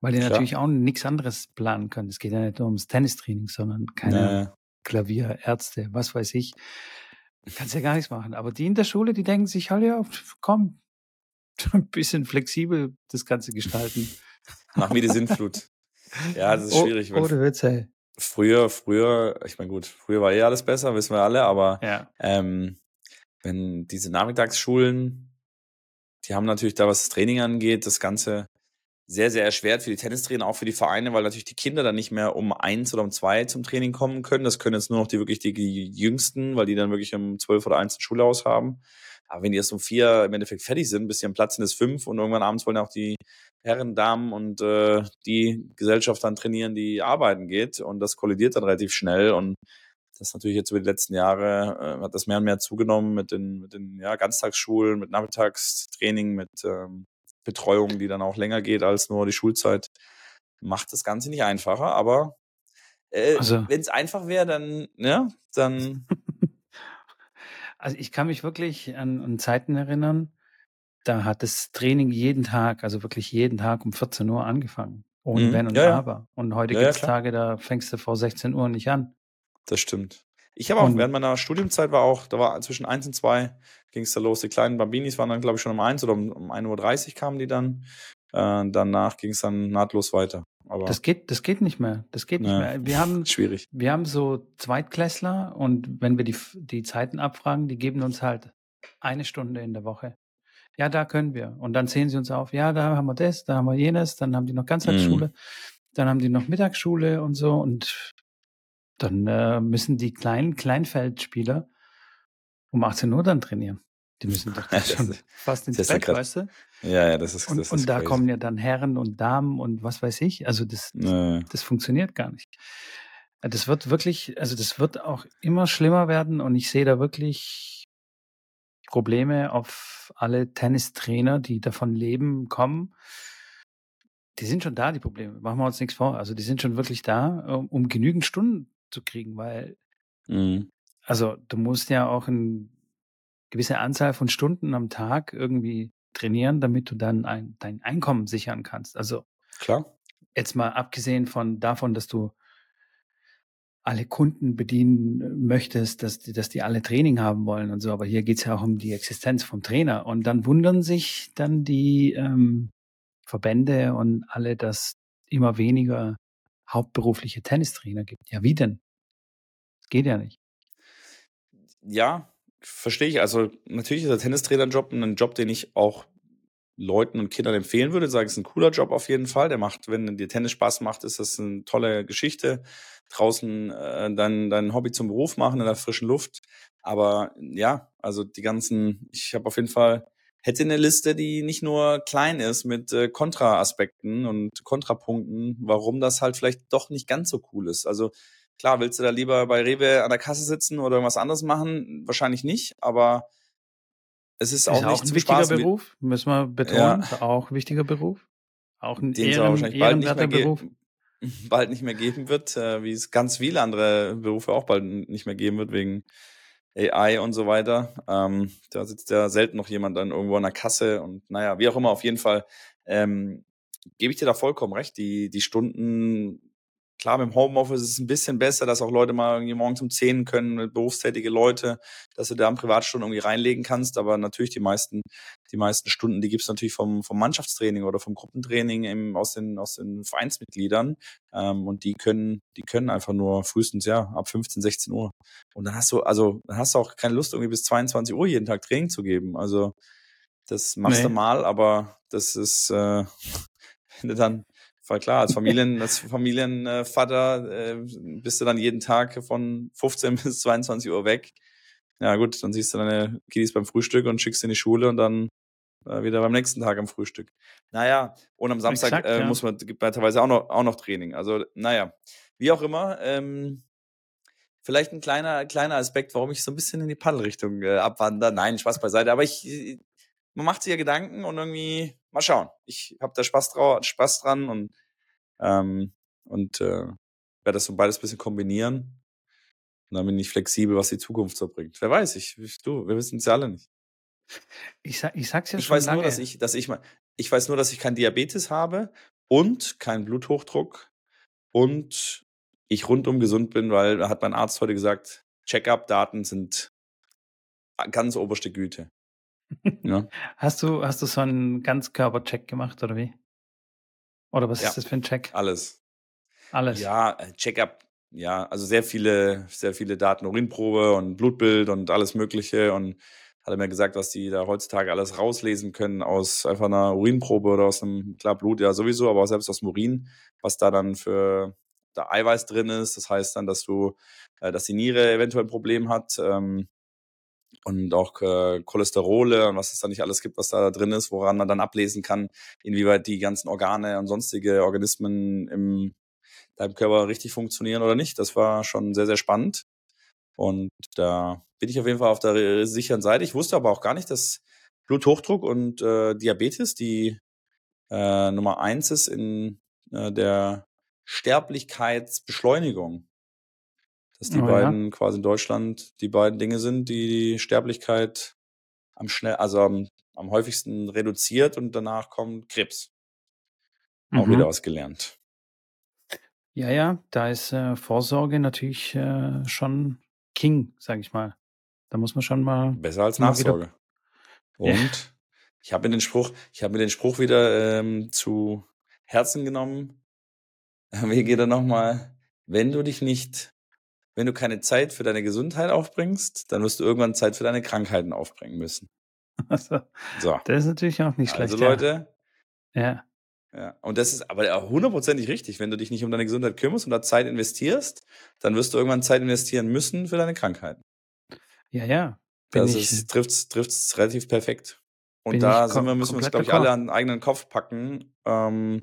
weil die Klar. natürlich auch nichts anderes planen können. Es geht ja nicht nur ums Tennistraining, sondern keine Ja, Klavier, Ärzte, was weiß ich. Kannst ja gar nichts machen. Aber die in der Schule, die denken sich, halt ja, komm, [laughs] ein bisschen flexibel das Ganze gestalten. Mach mir die Sinnflut. Ja, das ist Oh, schwierig. Wenn, Ohne Witz, ey. Früher, früher, ich meine gut, früher war eh alles besser, wissen wir alle, aber Ja. ähm, wenn diese Nachmittagsschulen, die haben natürlich da, was das Training angeht, das Ganze sehr, sehr erschwert für die Tennistrainer, auch für die Vereine, weil natürlich die Kinder dann nicht mehr um eins oder um zwei zum Training kommen können. Das können jetzt nur noch die wirklich die, die Jüngsten, weil die dann wirklich um zwölf oder eins ein Schulhaus haben. Aber wenn die erst um vier im Endeffekt fertig sind, bis sie am Platz sind, ist fünf und irgendwann abends wollen auch die Herren, Damen und äh, die Gesellschaft dann trainieren, die arbeiten geht und das kollidiert dann relativ schnell und das natürlich jetzt über die letzten Jahre äh, hat das mehr und mehr zugenommen mit den, mit den ja, Ganztagsschulen, mit Nachmittagstraining, mit ähm, Betreuung, die dann auch länger geht als nur die Schulzeit. Macht das Ganze nicht einfacher, aber äh, Also- wenn es einfach wäre, dann, ja, dann Also ich kann mich wirklich an, an Zeiten erinnern, da hat das Training jeden Tag, also wirklich jeden Tag um 14 Uhr angefangen. Ohne Mhm. Wenn und Ja, ja. Aber. Und heute Ja, ja, gibt es klar. Tage, da fängst du vor 16 Uhr nicht an. Das stimmt. Ich habe auch Und- während meiner Studienzeit war auch, da war zwischen eins und zwei ging es da los. Die kleinen Bambinis waren dann, glaube ich, schon um eins oder um, um 1.30 Uhr kamen die dann. Äh, danach ging es dann nahtlos weiter. Aber Das geht, das geht nicht mehr. Das geht nicht Ja. mehr. Wir haben, [laughs] schwierig. wir haben so Zweitklässler und wenn wir die, die Zeiten abfragen, die geben uns halt eine Stunde in der Woche. Ja, da können wir. Und dann zählen sie uns auf, ja, da haben wir das, da haben wir jenes, dann haben die noch Ganztagsschule, Mhm. dann haben die noch Mittagsschule und so und dann äh, müssen die kleinen Kleinfeldspieler um 18 Uhr dann trainieren. Die müssen doch [laughs] Das schon ist- fast ins das Bett, grad- weißt du? Ja, ja, das ist Und, das ist und da crazy. kommen ja dann Herren und Damen und was weiß ich. Also das, Nö. das funktioniert gar nicht. Äh, Das wird wirklich, also das wird auch immer schlimmer werden und ich sehe da wirklich Probleme auf alle Tennistrainer, die davon leben, kommen. Die sind schon da, die Probleme. Machen wir uns nichts vor. Also die sind schon wirklich da, um, um genügend Stunden zu kriegen, weil, Mhm. also du musst ja auch eine gewisse Anzahl von Stunden am Tag irgendwie trainieren, damit du dann ein, dein Einkommen sichern kannst. Also Klar. jetzt mal abgesehen von davon, dass du alle Kunden bedienen möchtest, dass die, dass die alle Training haben wollen und so, aber hier geht's ja auch um die Existenz vom Trainer. Und dann wundern sich dann die ähm, Verbände und alle, dass immer weniger hauptberufliche Tennistrainer gibt. Ja, wie denn? Das geht ja nicht. Ja, verstehe ich. Also natürlich ist der Tennistrainerjob ein Job, den ich auch Leuten und Kindern empfehlen würde. Sage, es ist ein cooler Job auf jeden Fall. Der macht, wenn dir Tennis Spaß macht, ist das eine tolle Geschichte. Draußen äh, dein, dein Hobby zum Beruf machen in der frischen Luft. Aber ja, also die ganzen, ich habe auf jeden Fall, hätte eine Liste, die nicht nur klein ist mit äh, Kontraaspekten und Kontrapunkten, warum das halt vielleicht doch nicht ganz so cool ist. Also klar, willst du da lieber bei Rewe an der Kasse sitzen oder irgendwas anderes machen? Wahrscheinlich nicht, aber es ist, Ist auch ja nicht auch ein wichtiger Beruf, müssen wir betonen. Ist auch ein wichtiger Beruf. Auch ein den es aber Ehren, wahrscheinlich bald nicht, mehr Beruf. [laughs] bald nicht mehr geben wird, äh, wie es ganz viele andere Berufe auch bald nicht mehr geben wird, wegen AI und so weiter. Ähm, da sitzt ja selten noch jemand dann irgendwo an der Kasse und naja, wie auch immer, auf jeden Fall ähm, gebe ich dir da vollkommen recht. Die, die Stunden, klar, mit dem Homeoffice ist es ein bisschen besser, dass auch Leute mal irgendwie morgens um 10 können, berufstätige Leute, dass du da am Privatstunden irgendwie reinlegen kannst, aber natürlich die meisten die meisten Stunden, die gibt's natürlich vom, vom Mannschaftstraining oder vom Gruppentraining im, aus, den, aus den Vereinsmitgliedern. Ähm, und die können, die können einfach nur frühestens ja ab 15, 16 Uhr. Und dann hast du, also dann hast du auch keine Lust, irgendwie bis 22 Uhr jeden Tag Training zu geben. Also das machst Nee. du mal, aber das ist, äh, [laughs] wenn du dann, voll klar, als Familien, als Familienvater äh, bist du dann jeden Tag von 15 [laughs] bis 22 Uhr weg. Ja gut, dann siehst du deine Kiddies beim Frühstück und schickst sie in die Schule und dann äh, wieder beim nächsten Tag am Frühstück. Naja, und am Samstag Exakt, äh, ja. muss man, gibt man teilweise auch noch, auch noch Training. Also, naja, wie auch immer, ähm, vielleicht ein kleiner, kleiner Aspekt, warum ich so ein bisschen in die Paddelrichtung äh, abwandere. Nein, Spaß beiseite, aber ich, äh, man macht sich ja Gedanken und irgendwie, mal schauen. Ich habe da Spaß, drau Spaß dran und, ähm, und äh, werde das so beides ein bisschen kombinieren. Und dann bin ich flexibel, was die Zukunft so bringt. Wer weiß, ich, du, wir wissen es ja alle nicht. Ich, sag, ich sag's ja ich schon weiß lange. nur, dass ich, dass ich mal, ich weiß nur, dass ich keinen Diabetes habe und keinen Bluthochdruck und ich rundum gesund bin, weil da hat mein Arzt heute gesagt, Check-up-Daten sind ganz oberste Güte. Ja, [laughs] Hast du, hast du so einen Ganzkörpercheck gemacht oder wie? Oder was Ja. ist das für ein Check? alles. Alles. Ja, äh, Check-up, ja, also sehr viele, sehr viele Daten, Urinprobe und Blutbild und alles Mögliche und hat er mir gesagt, was die da heutzutage alles rauslesen können aus einfach einer Urinprobe oder aus einem, klar, Blut ja sowieso, aber auch selbst aus dem Urin, was da dann für da Eiweiß drin ist. Das heißt dann, dass du, äh, dass die Niere eventuell ein Problem hat. Ähm, und auch äh, Cholesterole und was es da nicht alles gibt, was da drin ist, woran man dann ablesen kann, inwieweit die ganzen Organe und sonstige Organismen im deinem Körper richtig funktionieren oder nicht. Das war schon sehr, sehr spannend. Und da bin ich auf jeden Fall auf der sicheren Seite. Ich wusste aber auch gar nicht, dass Bluthochdruck und äh, Diabetes die äh, Nummer eins ist in äh, der Sterblichkeitsbeschleunigung. Dass die oh, beiden ja. quasi in Deutschland die beiden Dinge sind, die die Sterblichkeit am schnell, also am, am häufigsten reduziert und danach kommt Krebs. Auch mhm. wieder was gelernt. Ja, ja, da ist äh, Vorsorge natürlich äh, schon King, sage ich mal. Da muss man schon mal. Besser als Nachsorge. [laughs] Und ja. ich habe mir den Spruch, ich habe mir den Spruch wieder ähm, zu Herzen genommen. [laughs] Wie geht er nochmal? Wenn du dich nicht, wenn du keine Zeit für deine Gesundheit aufbringst, dann wirst du irgendwann Zeit für deine Krankheiten aufbringen müssen. [laughs] Also, so. Das ist natürlich auch nicht schlecht. Also Leute, ja. Ja, und das ist aber hundertprozentig richtig. Wenn du dich nicht um deine Gesundheit kümmerst und da Zeit investierst, dann wirst du irgendwann Zeit investieren müssen für deine Krankheiten. Ja, ja. Das ist, trifft's, trifft's relativ perfekt. Und da wir, müssen wir uns, glaube ich, alle an den eigenen Kopf packen, ähm,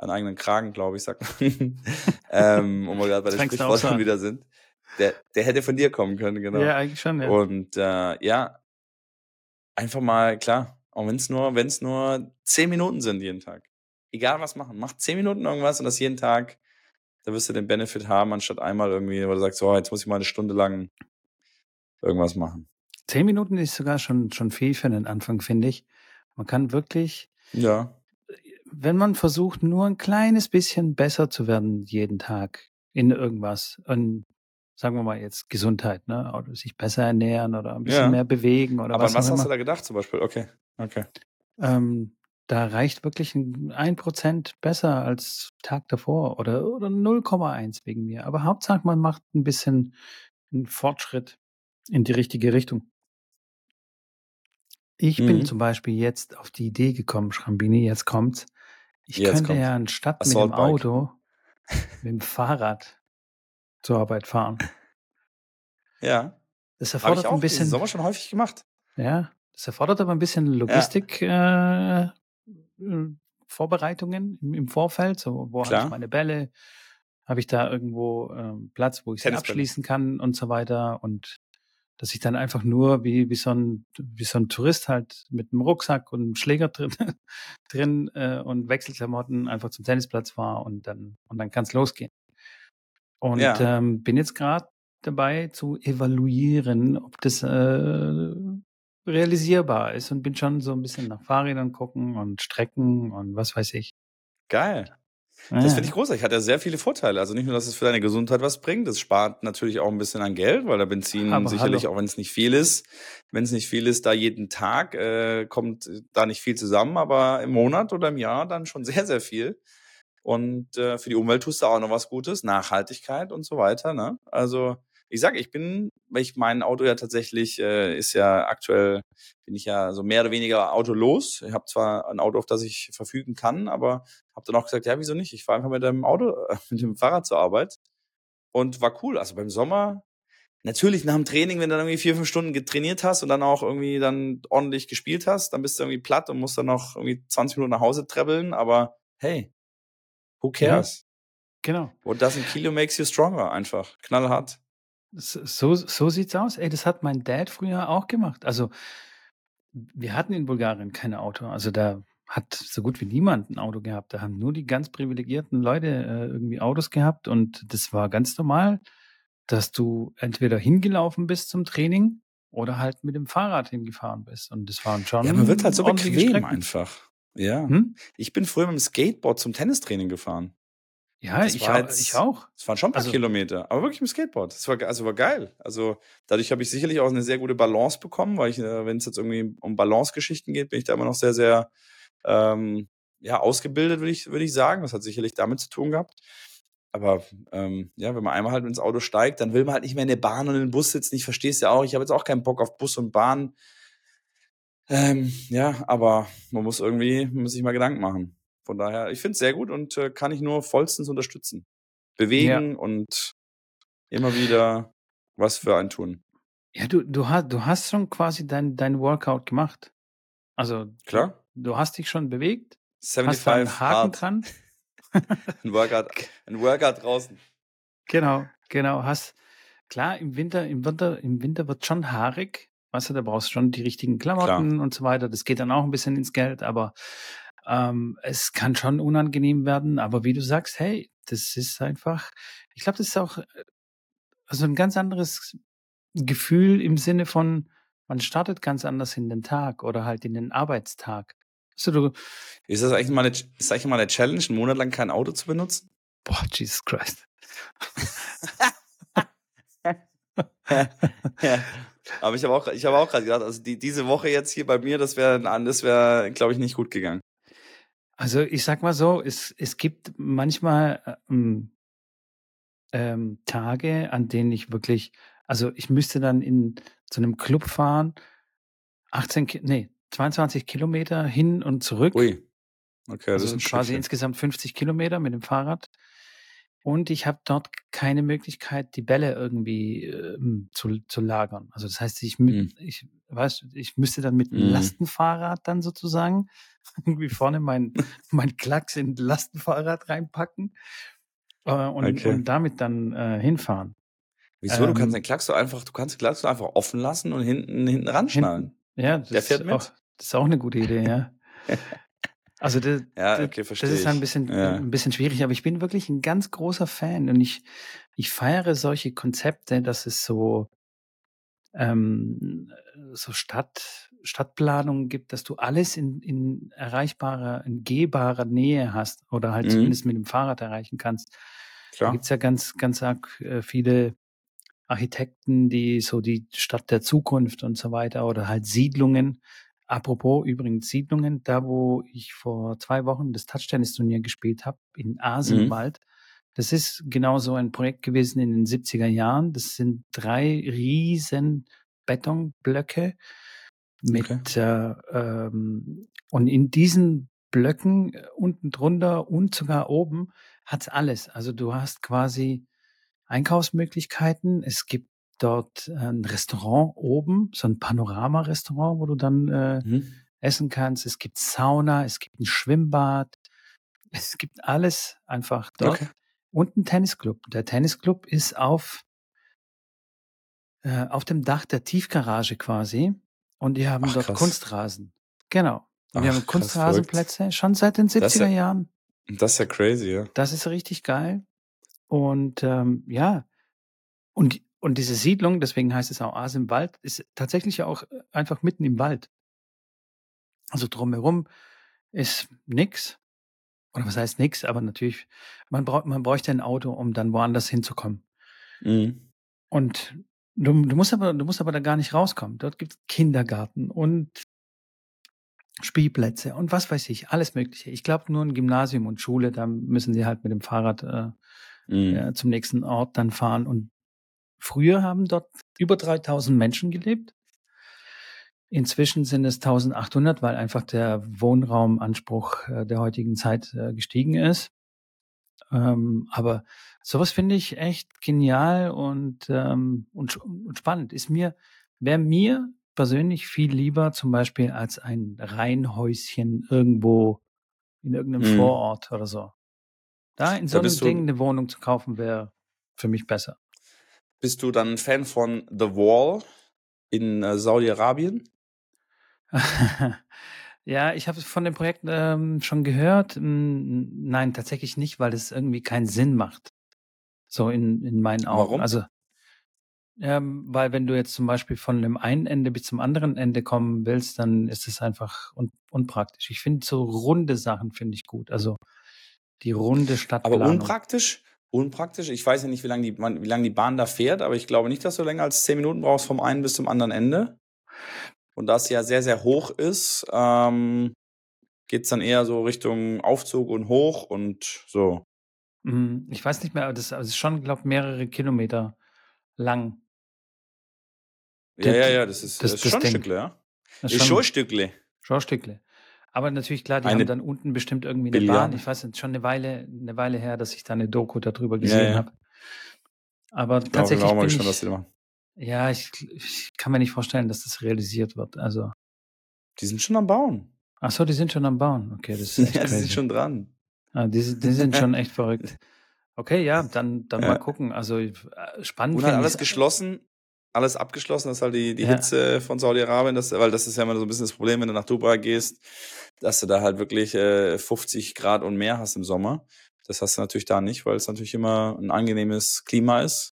an eigenen Kragen, glaube ich, sagt man. [laughs] ähm, wo wir gerade bei den Sprichworten wieder sind. Der, der hätte von dir kommen können, genau. Ja, eigentlich schon, ja. Und äh, ja, einfach mal, klar, auch wenn es nur, wenn es nur zehn Minuten sind jeden Tag egal was machen, mach zehn Minuten irgendwas und das jeden Tag, da wirst du den Benefit haben, anstatt einmal irgendwie, wo du sagst, oh, jetzt muss ich mal eine Stunde lang irgendwas machen. Zehn Minuten ist sogar schon, schon viel für den Anfang, finde ich. Man kann wirklich, ja. Wenn man versucht, nur ein kleines bisschen besser zu werden jeden Tag in irgendwas, und sagen wir mal jetzt Gesundheit, ne, oder sich besser ernähren oder ein bisschen ja. mehr bewegen oder Aber was. Aber was hast du da gedacht zum Beispiel? Okay, okay. Ähm, da reicht wirklich ein Prozent besser als Tag davor oder, oder 0,1 wegen mir. Aber Hauptsache, man macht ein bisschen einen Fortschritt in die richtige Richtung. Ich mhm. bin zum Beispiel jetzt auf die Idee gekommen, Schrambini, jetzt kommt's. Ich jetzt könnte ja anstatt mit dem Auto mit dem Fahrrad zur Arbeit fahren. Ja. Das erfordert ein bisschen. Sommer schon häufig gemacht. Ja, das erfordert aber ein bisschen Logistik, ja. äh, äh, Vorbereitungen im, im Vorfeld? So, wo habe ich meine Bälle? Habe ich da irgendwo ähm, Platz, wo ich sie abschließen kann und so weiter? Und dass ich dann einfach nur wie, wie, so, ein, wie so ein Tourist halt mit einem Rucksack und einem Schläger [laughs] drin, drin äh, und Wechselklamotten einfach zum Tennisplatz war und dann, und dann kann es losgehen. Und ja. ähm, bin jetzt gerade dabei zu evaluieren, ob das äh, realisierbar ist und bin schon so ein bisschen nach Fahrrädern gucken und Strecken und was weiß ich. Geil. Das finde ich großartig. Hat ja sehr viele Vorteile. Also nicht nur, dass es für deine Gesundheit was bringt, es spart natürlich auch ein bisschen an Geld, weil der Benzin Aber sicherlich, hallo. auch wenn es nicht viel ist, wenn es nicht viel ist, da jeden Tag äh, kommt da nicht viel zusammen, aber im Monat oder im Jahr dann schon sehr, sehr viel. Und äh, für die Umwelt tust du auch noch was Gutes, Nachhaltigkeit und so weiter. Ne? Also ich sage, ich bin, weil ich mein Auto ja tatsächlich äh, ist ja aktuell bin ich ja so mehr oder weniger autolos. Ich habe zwar ein Auto, auf das ich verfügen kann, aber habe dann auch gesagt, ja, wieso nicht? Ich fahre einfach mit dem Auto, [laughs] mit dem Fahrrad zur Arbeit und war cool. Also beim Sommer natürlich nach dem Training, wenn du dann irgendwie vier, fünf Stunden getrainiert hast und dann auch irgendwie dann ordentlich gespielt hast, dann bist du irgendwie platt und musst dann noch irgendwie 20 Minuten nach Hause traveln, aber hey, who cares? Ja, genau. What doesn't kill you makes you stronger, einfach. Knallhart. So, so sieht's aus. Ey, das hat mein Dad früher auch gemacht. Also, wir hatten in Bulgarien kein Auto. Also da hat so gut wie niemand ein Auto gehabt. Da haben nur die ganz privilegierten Leute äh, irgendwie Autos gehabt und das war ganz normal, dass du entweder hingelaufen bist zum Training oder halt mit dem Fahrrad hingefahren bist. Und das waren schon. Ja, man wird halt so bequem Strecken. einfach. Ja. Hm? Ich bin früher mit dem Skateboard zum Tennistraining gefahren. Ja, ich, auch, jetzt, ich auch. Es waren schon ein paar also, Kilometer, aber wirklich im Skateboard. Das war, also war geil. Also dadurch habe ich sicherlich auch eine sehr gute Balance bekommen, weil ich, äh, wenn es jetzt irgendwie um Balance-Geschichten geht, bin ich da immer noch sehr, sehr ähm, ja, ausgebildet, würde ich, würde ich sagen. Das hat sicherlich damit zu tun gehabt. aber ähm, ja, wenn man einmal halt ins Auto steigt, dann will man halt nicht mehr in der Bahn und in den Bus sitzen. Ich verstehe es ja auch. Ich habe jetzt auch keinen Bock auf Bus und Bahn. Ähm, ja, aber man muss irgendwie, man muss sich mal Gedanken machen. Von daher, ich finde es sehr gut und äh, kann ich nur vollstens unterstützen. Bewegen ja. und immer wieder was für ein tun. Ja, du, du, hast, du hast schon quasi dein, dein Workout gemacht. Also, klar. Du hast dich schon bewegt. 75 hast da einen Haken hard. dran. [laughs] ein, Workout, ein Workout draußen. Genau, genau. Hast, klar, im Winter, im Winter, im Winter wird schon haarig. Weißt du, da brauchst du schon die richtigen Klamotten klar. und so weiter. Das geht dann auch ein bisschen ins Geld, aber ähm, es kann schon unangenehm werden. Aber wie du sagst, hey, das ist einfach, ich glaube, das ist auch also ein ganz anderes Gefühl im Sinne von, man startet ganz anders in den Tag oder halt in den Arbeitstag. Also du, ist das eigentlich mal eine, ist eigentlich mal eine Challenge, einen Monat lang kein Auto zu benutzen? Boah, Jesus Christ. ja. Aber ich habe auch, ich habe auch gerade gedacht, also die, diese Woche jetzt hier bei mir, das wäre, das wäre, glaube [laughs] ich, nicht gut gegangen. Also ich sag mal so, es, es gibt manchmal ähm, ähm, Tage, an denen ich wirklich, also ich müsste dann in zu einem Club fahren, 18, nee, 22 Kilometer hin und zurück. Ui. Okay, das also ist quasi Stückchen. insgesamt 50 Kilometer mit dem Fahrrad. Und ich habe dort keine Möglichkeit, die Bälle irgendwie äh, zu, zu lagern. Also das heißt, ich, mhm. ich weiß, ich müsste dann mit einem mhm. Lastenfahrrad dann sozusagen [laughs] irgendwie vorne mein, [laughs] mein Klacks in Lastenfahrrad reinpacken äh, und, okay. und damit dann äh, hinfahren. Wieso? Ähm, du kannst ähm den Klacks so einfach, du kannst den Klacks so einfach offen lassen und hinten hinten ranschnallen. Hinten, ja, das Der fährt mit. Auch, das ist auch eine gute Idee, ja. [laughs] Also das, ja, okay, das ist ein bisschen, ja. ein bisschen schwierig, aber ich bin wirklich ein ganz großer Fan und ich, ich feiere solche Konzepte, dass es so, ähm, so Stadt, Stadtplanungen gibt, dass du alles in, in erreichbarer, in gehbarer Nähe hast oder halt mhm. zumindest mit dem Fahrrad erreichen kannst. Klar. Da gibt's ja ganz, ganz arg äh, viele Architekten, die so die Stadt der Zukunft und so weiter oder halt Siedlungen Apropos übrigens Siedlungen, da wo ich vor zwei Wochen das Touchtennis-Turnier gespielt habe, in Asenwald, mhm. das ist genau so ein Projekt gewesen in den 70er Jahren. Das sind drei riesen Betonblöcke mit okay. äh, ähm, und in diesen Blöcken äh, unten drunter und sogar oben hat's alles. Also du hast quasi Einkaufsmöglichkeiten. Es gibt dort ein Restaurant oben, so ein Panorama-Restaurant, wo du dann äh, mhm. essen kannst. Es gibt Sauna, es gibt ein Schwimmbad, es gibt alles einfach dort. Okay. Und ein Tennisclub. Der Tennisclub ist auf, äh, auf dem Dach der Tiefgarage quasi. Und die haben Ach, dort krass. Kunstrasen. Genau. Und Ach, wir haben Kunstrasenplätze schon seit den 70er ja, Jahren. Das ist ja crazy, ja. Das ist richtig geil. Und ähm, ja, und und diese Siedlung, deswegen heißt es auch Oase im Wald, ist tatsächlich auch äh, einfach mitten im Wald. Also drumherum ist nix. Oder was heißt nix? Aber natürlich, man braucht, man bräuchte ein Auto, um dann woanders hinzukommen. Mhm. Und du, du musst aber, du musst aber da gar nicht rauskommen. Dort gibt es Kindergarten und Spielplätze und was weiß ich, alles Mögliche. Ich glaube nur ein Gymnasium und Schule, da müssen sie halt mit dem Fahrrad äh, mhm. äh, zum nächsten Ort dann fahren und Früher haben dort über 3000 Menschen gelebt. Inzwischen sind es 1800, weil einfach der Wohnraumanspruch äh, der heutigen Zeit äh, gestiegen ist. Ähm, aber sowas finde ich echt genial und, ähm, und, und spannend. Ist mir, wäre mir persönlich viel lieber zum Beispiel als ein Reihenhäuschen irgendwo in irgendeinem mhm. Vorort oder so. Da in so einem Ding eine Wohnung zu kaufen wäre für mich besser. Bist du dann Fan von The Wall in äh, Saudi-Arabien? [laughs] ja, ich habe von dem Projekt ähm, schon gehört. Nein, tatsächlich nicht, weil es irgendwie keinen Sinn macht. So in, in meinen Augen. Warum? Also, ähm, weil wenn du jetzt zum Beispiel von dem einen Ende bis zum anderen Ende kommen willst, dann ist es einfach un unpraktisch. Ich finde so runde Sachen finde ich gut. Also die runde Stadtplanung. Aber unpraktisch? Unpraktisch. Ich weiß ja nicht, wie lange die, wie lange die Bahn da fährt, aber ich glaube nicht, dass du länger als zehn Minuten brauchst vom einen bis zum anderen Ende. Und da es ja sehr, sehr hoch ist, ähm, geht es dann eher so Richtung Aufzug und hoch und so. Mhm, ich weiß nicht mehr, das, ist schon, glaube mehrere Kilometer lang. Ja, ja, ja, das ist, das, das ist schon ein Stückle, ja. Das ist schon ein Stückle. Schon ein Stückle. Aber natürlich, klar, die eine haben dann unten bestimmt irgendwie eine Billion. Bahn. Ich weiß nicht, schon eine Weile, eine Weile her, dass ich da eine Doku darüber gesehen ja, ja. habe. Aber ich tatsächlich. Glaube, bin schon, ich, was die machen. Ja, ich, ich kann mir nicht vorstellen, dass das realisiert wird. Also. Die sind schon am Bauen. Ach so, die sind schon am Bauen. Okay, das ist [laughs] ja, die sind schon dran. Ah, die, die sind schon [laughs] echt verrückt. Okay, ja, dann, dann ja. mal gucken. Also äh, spannend. Und hat alles geschlossen, alles abgeschlossen, das ist halt die, die ja. Hitze von Saudi-Arabien, weil das ist ja immer so ein bisschen das Problem, wenn du nach Dubai gehst, dass du da halt wirklich äh, 50 Grad und mehr hast im Sommer. Das hast du natürlich da nicht, weil es natürlich immer ein angenehmes Klima ist.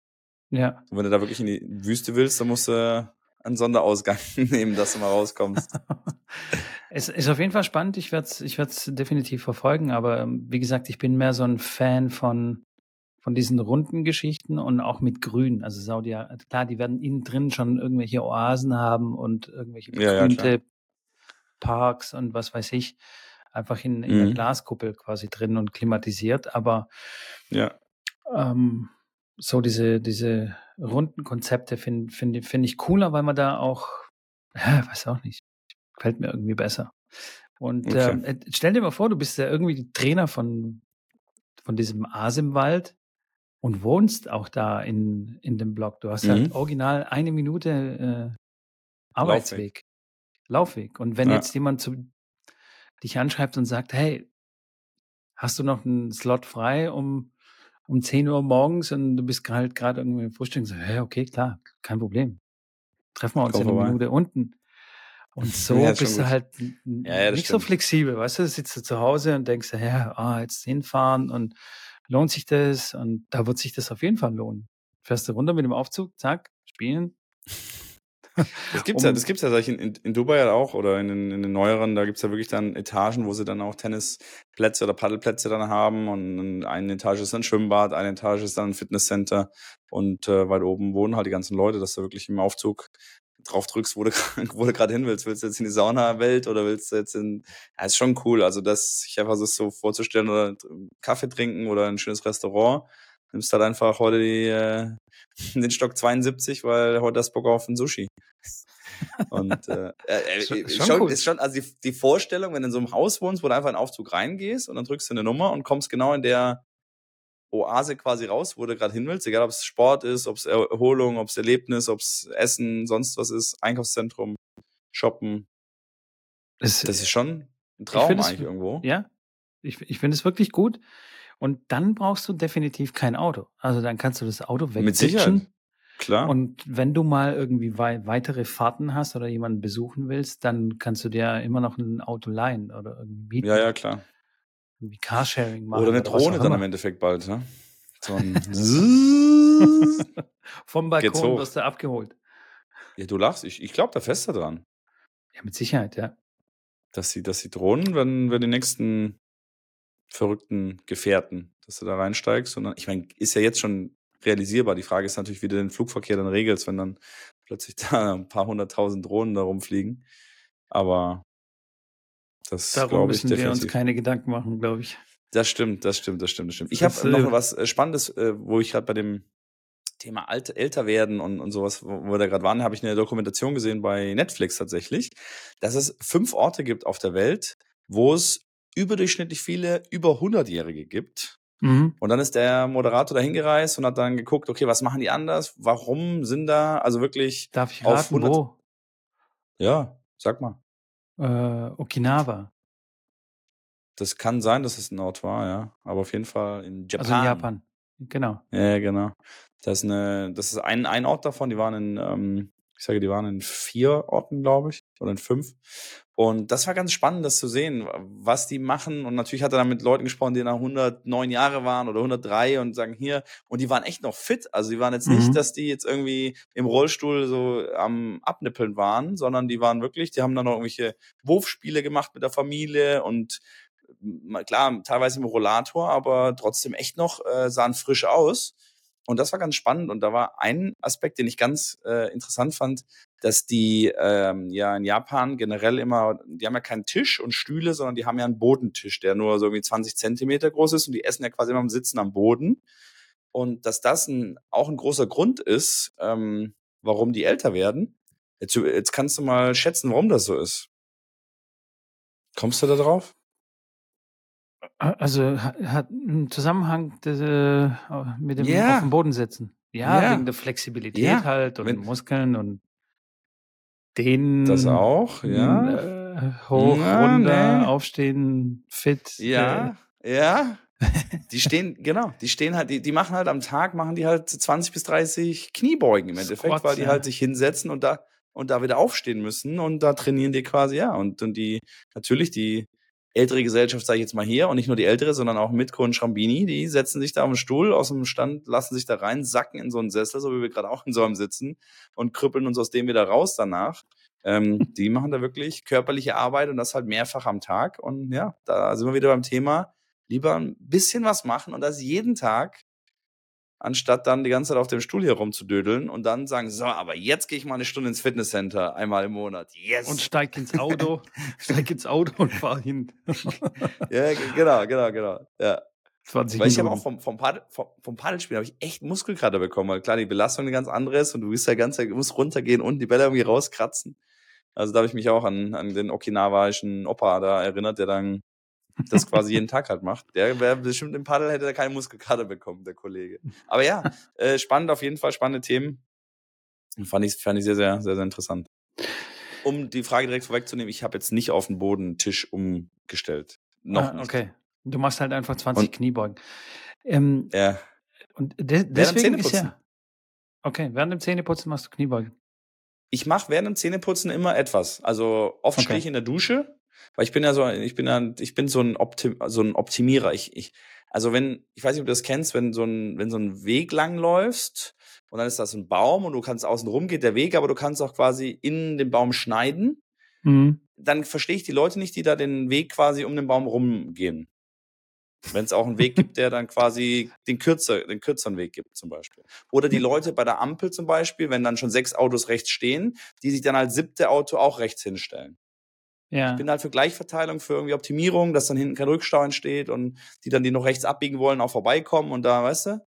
Ja. Und wenn du da wirklich in die Wüste willst, dann musst du einen Sonderausgang [laughs] nehmen, dass du mal rauskommst. [laughs] es ist auf jeden Fall spannend. Ich werde es ich werd's definitiv verfolgen, aber ähm, wie gesagt, ich bin mehr so ein Fan von, von diesen runden Geschichten und auch mit Grün. Also Saudi, klar, die werden innen drin schon irgendwelche Oasen haben und irgendwelche begrünte ja, Parks und was weiß ich. Einfach in, in mhm. der Glaskuppel quasi drin und klimatisiert. Aber ja. ähm, so diese, diese runden Konzepte finde find, find ich cooler, weil man da auch, [laughs] ja, weiß auch nicht, gefällt mir irgendwie besser. Und okay. Ähm, äh, stell dir mal vor, du bist ja irgendwie Trainer von, von diesem Asimwald und wohnst auch da in, in dem Block. Du hast halt mhm. halt original eine Minute äh, Arbeitsweg, Laufweg. Laufweg. Und wenn ja. jetzt jemand zu, dich anschreibt und sagt, hey, hast du noch einen Slot frei, um um 10 Uhr morgens und du bist halt gerade irgendwie im Frühstück und so, hey, okay, klar, kein Problem. Treffen wir uns in einer Minute unten. Und [laughs] so ja, bist du halt ja, nicht stimmt. so flexibel, weißt du, sitzt du zu Hause und denkst, ja, oh, jetzt hinfahren und lohnt sich das? Und da wird sich das auf jeden Fall lohnen. Fährst du runter mit dem Aufzug, zack, spielen, das [laughs] gibt's um, ja, das gibt's ja in, in, in Dubai ja auch oder in den, in den neueren, da gibt's ja wirklich dann Etagen, wo sie dann auch Tennisplätze oder Paddelplätze dann haben und eine Etage ist dann ein Schwimmbad, eine Etage ist dann ein Fitnesscenter und äh, weil oben wohnen halt die ganzen Leute, dass du wirklich im Aufzug drauf drückst, wo du, [laughs] wo du gerade hin willst. Willst du jetzt in die Sauna-Welt oder willst du jetzt in, ja, ist schon cool. Also das, sich einfach so vorzustellen oder Kaffee trinken oder ein schönes Restaurant, nimmst halt einfach heute die, äh, [laughs] den Stock 72, weil heute das Bock auf ein Sushi. Und äh, äh, [laughs] schon, äh, schon, schon ist schon, also die, die Vorstellung, wenn du in so einem Haus wohnst, wo du einfach in den Aufzug reingehst und dann drückst du eine Nummer und kommst genau in der Oase quasi raus, wo du gerade hin willst, egal ob es Sport ist, ob es Erholung, ob es Erlebnis, ob es Essen, sonst was ist, Einkaufszentrum, Shoppen. Das, das ist schon ein Traum eigentlich es, irgendwo. Ja, ich, ich finde es wirklich gut. Und dann brauchst du definitiv kein Auto. Also dann kannst du das Auto wegziehen. Mit Sicherheit. Klar. Und wenn du mal irgendwie wei weitere Fahrten hast oder jemanden besuchen willst, dann kannst du dir immer noch ein Auto leihen oder irgendwie mieten. Ja, ja, klar. Irgendwie Carsharing machen. Oder eine Drohne dann im Endeffekt bald, ne? So ein [laughs] Vom Balkon wirst du abgeholt. Ja, du lachst. Ich, ich glaube da fester dran. Ja, mit Sicherheit, ja. Dass sie, dass sie Drohnen, wenn wir die nächsten verrückten Gefährten, dass du da reinsteigst. Und dann, ich meine, ist ja jetzt schon realisierbar. Die Frage ist natürlich, wie du den Flugverkehr dann regelst, wenn dann plötzlich [laughs] da ein paar hunderttausend Drohnen da rumfliegen. Aber das Darum müssen ich, wir uns keine Gedanken machen, glaube ich. Das stimmt, das stimmt, das stimmt, das stimmt. Ich habe noch was äh, Spannendes, äh, wo ich gerade bei dem Thema alt, älter werden und, und sowas, wo wir da gerade waren, habe ich eine Dokumentation gesehen bei Netflix tatsächlich, dass es fünf Orte gibt auf der Welt, wo es überdurchschnittlich viele über 100-Jährige gibt. Mhm. Und dann ist der Moderator da hingereist und hat dann geguckt, okay, was machen die anders? Warum sind da also wirklich Darf ich raten, auf 100 wo? Ja, sag mal. Äh, Okinawa. Das kann sein, dass es ein Ort war, ja. Aber auf jeden Fall in Japan. Also in Japan. Genau. Ja, genau. Das ist, eine, das ist ein, ein Ort davon, die waren in, ähm, ich sage, die waren in vier Orten, glaube ich, oder in fünf. Und das war ganz spannend, das zu sehen, was die machen. Und natürlich hat er dann mit Leuten gesprochen, die nach 109 Jahre waren oder 103 und sagen hier. Und die waren echt noch fit. Also die waren jetzt mhm. nicht, dass die jetzt irgendwie im Rollstuhl so am Abnippeln waren, sondern die waren wirklich, die haben dann noch irgendwelche Wurfspiele gemacht mit der Familie und klar, teilweise im Rollator, aber trotzdem echt noch, äh, sahen frisch aus. Und das war ganz spannend. Und da war ein Aspekt, den ich ganz äh, interessant fand, dass die ähm, ja in Japan generell immer, die haben ja keinen Tisch und Stühle, sondern die haben ja einen Bodentisch, der nur so irgendwie 20 Zentimeter groß ist und die essen ja quasi immer im Sitzen am Boden. Und dass das ein, auch ein großer Grund ist, ähm, warum die älter werden. Jetzt, jetzt kannst du mal schätzen, warum das so ist. Kommst du da drauf? Also hat einen Zusammenhang äh, mit dem ja. auf dem Boden sitzen. Ja, ja, wegen der Flexibilität ja. halt und Wenn, Muskeln und den. Das auch, ja. Äh, hoch, ja, runter, nee. aufstehen, fit. Ja, äh. ja. Die stehen, genau, die stehen halt, die, die machen halt am Tag, machen die halt 20 bis 30 Kniebeugen im Endeffekt, Squats, weil die halt sich hinsetzen und da, und da wieder aufstehen müssen und da trainieren die quasi, ja. Und, und die, natürlich, die, ältere Gesellschaft, sage ich jetzt mal hier, und nicht nur die ältere, sondern auch Mitko und Schrambini, die setzen sich da auf den Stuhl aus dem Stand, lassen sich da rein, sacken in so einen Sessel, so wie wir gerade auch in so einem sitzen, und krüppeln uns aus dem wieder raus danach. Ähm, [laughs] die machen da wirklich körperliche Arbeit und das halt mehrfach am Tag. Und ja, da sind wir wieder beim Thema, lieber ein bisschen was machen und das jeden Tag, anstatt dann die ganze Zeit auf dem Stuhl hier rumzudödeln und dann sagen, so, aber jetzt gehe ich mal eine Stunde ins Fitnesscenter, einmal im Monat. Yes. Und steig ins Auto, [laughs] steig ins Auto und fahr hin. ja, genau, genau, genau. Ja. 20 Weil ich habe auch vom, vom, Paddel, vom, vom Paddelspielen habe ich echt Muskelkater bekommen, weil klar, die Belastung eine ganz andere ist und du bist ja ganz, du musst runtergehen und die Bälle irgendwie rauskratzen. Also da habe ich mich auch an, an den okinawaischen Opa da erinnert, der dann das quasi jeden Tag halt macht. Der wäre bestimmt im Paddel, hätte er keine Muskelkater bekommen, der Kollege. Aber ja, äh, spannend auf jeden Fall, spannende Themen. Fand ich, fand ich sehr, sehr, sehr, sehr interessant. Um die Frage direkt vorwegzunehmen, ich habe jetzt nicht auf den Boden Tisch umgestellt. Noch ah, nicht. Okay. Du machst halt einfach 20 und, Kniebeugen. Ähm, ja. Und de deswegen ist ja. Okay, während dem Zähneputzen machst du Kniebeugen. Ich mache während dem Zähneputzen immer etwas. Also oft okay. stehe ich in der Dusche weil ich bin ja so, ich bin ja, ich bin so ein, Optim, so ein Optimierer. Ich, ich, also wenn, ich weiß nicht, ob du das kennst, wenn so ein, wenn so ein Weg lang läufst und dann ist das ein Baum und du kannst außen rum geht der Weg, aber du kannst auch quasi in den Baum schneiden. Mhm. Dann verstehe ich die Leute nicht, die da den Weg quasi um den Baum rumgehen. Wenn es auch einen Weg [laughs] gibt, der dann quasi den kürzer, den kürzeren Weg gibt, zum Beispiel. Oder die Leute bei der Ampel zum Beispiel, wenn dann schon sechs Autos rechts stehen, die sich dann als siebte Auto auch rechts hinstellen. Ja. Ich bin halt für Gleichverteilung, für irgendwie Optimierung, dass dann hinten kein Rückstau entsteht und die dann, die noch rechts abbiegen wollen, auch vorbeikommen und da, weißt du,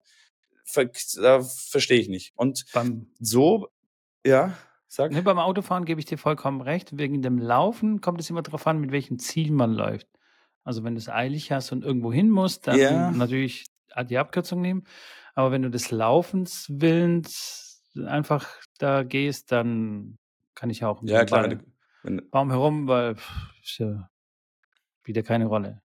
ver da verstehe ich nicht. Und beim, so, ja, sag. Nee, beim Autofahren gebe ich dir vollkommen recht. Wegen dem Laufen kommt es immer darauf an, mit welchem Ziel man läuft. Also wenn du es eilig hast und irgendwo hin musst, dann ja. natürlich die Abkürzung nehmen. Aber wenn du des Laufens willens einfach da gehst, dann kann ich auch. Ja, klar. Wenn, Baum herum, weil pff, ja, wieder keine Rolle.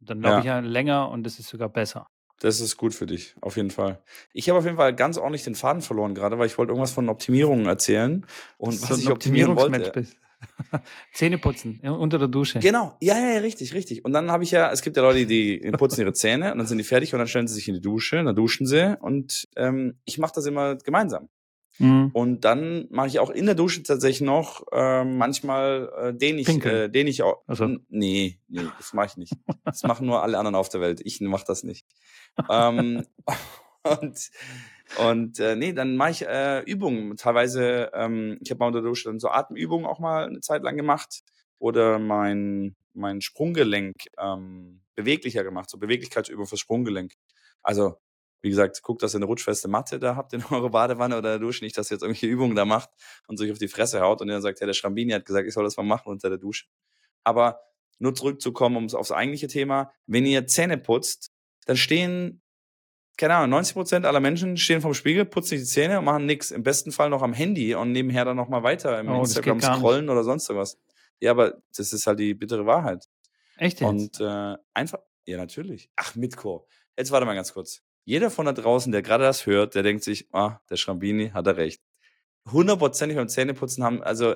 Dann laufe ja. ich ja länger und das ist sogar besser. Das ist gut für dich, auf jeden Fall. Ich habe auf jeden Fall ganz ordentlich den Faden verloren gerade, weil ich wollte irgendwas von Optimierungen erzählen und was ich optimieren wollte. Bist. [laughs] Zähne putzen unter der Dusche. Genau, ja, ja, richtig, richtig. Und dann habe ich ja, es gibt ja Leute, die putzen ihre Zähne und dann sind die fertig und dann stellen sie sich in die Dusche, dann duschen sie und ähm, ich mache das immer gemeinsam. Mhm. Und dann mache ich auch in der Dusche tatsächlich noch äh, manchmal äh, den ich äh, den ich auch also. nee, nee, das mache ich nicht. [laughs] Das machen nur alle anderen auf der Welt. Ich mache das nicht. ähm, [laughs] und und äh, nee, dann mache ich äh, Übungen. Teilweise, ähm, ich habe mal unter der Dusche dann so Atemübungen auch mal eine Zeit lang gemacht oder mein mein Sprunggelenk ähm, beweglicher gemacht, so Beweglichkeitsübungen fürs Sprunggelenk. Also wie gesagt, guckt, dass ihr eine rutschfeste Matte da habt in [laughs] eurer Badewanne oder der Dusche, nicht, dass ihr jetzt irgendwelche Übungen da macht und sich auf die Fresse haut und ihr dann sagt, ja, der Schrambini hat gesagt, ich soll das mal machen unter der Dusche. Aber nur zurückzukommen ums, aufs eigentliche Thema, wenn ihr Zähne putzt, dann stehen, keine Ahnung, 90 Prozent aller Menschen stehen vom Spiegel, putzen sich die Zähne und machen nichts. Im besten Fall noch am Handy und nebenher dann nochmal weiter im oh, Instagram scrollen oder sonst was. Ja, aber das ist halt die bittere Wahrheit. Echt jetzt? Und äh, einfach, ja, natürlich. Ach, Mitko. Jetzt warte mal ganz kurz. Jeder von da draußen, der gerade das hört, der denkt sich, ah, der Schrambini hat er recht. Hundertprozentig beim Zähneputzen haben, also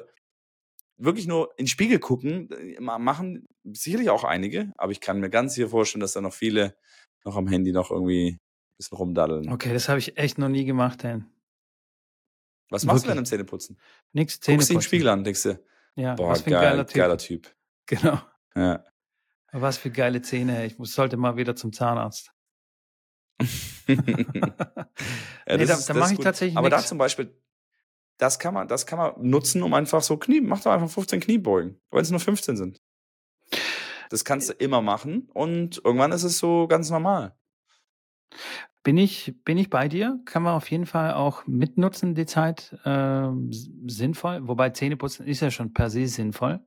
wirklich nur in den Spiegel gucken, äh, machen sicherlich auch einige, aber ich kann mir ganz sicher vorstellen, dass da noch viele noch am Handy noch irgendwie ein bisschen rumdaddeln. Okay, das habe ich echt noch nie gemacht, denn. Was machst wirklich? du denn im Zähneputzen? Nix, Zähneputzen. Guckst du den Spiegel an, denkst du, ja, boah, was für ein geil, geiler, typ. geiler Typ. [laughs] Genau. Ja. Was für geile Zähne, ich muss, sollte mal wieder zum Zahnarzt. [laughs] ja, nee, da, das, da mache ich tatsächlich Aber da nichts. zum Beispiel, das kann man, das kann man nutzen, um einfach so Knie, mach doch einfach 15 Kniebeugen, wenn es nur 15 sind. Das kannst du immer machen und irgendwann ist es so ganz normal. Bin ich, bin ich bei dir? Kann man auf jeden Fall auch mitnutzen, die Zeit, s- sinnvoll. Wobei Zähneputzen ist ja schon per se sinnvoll.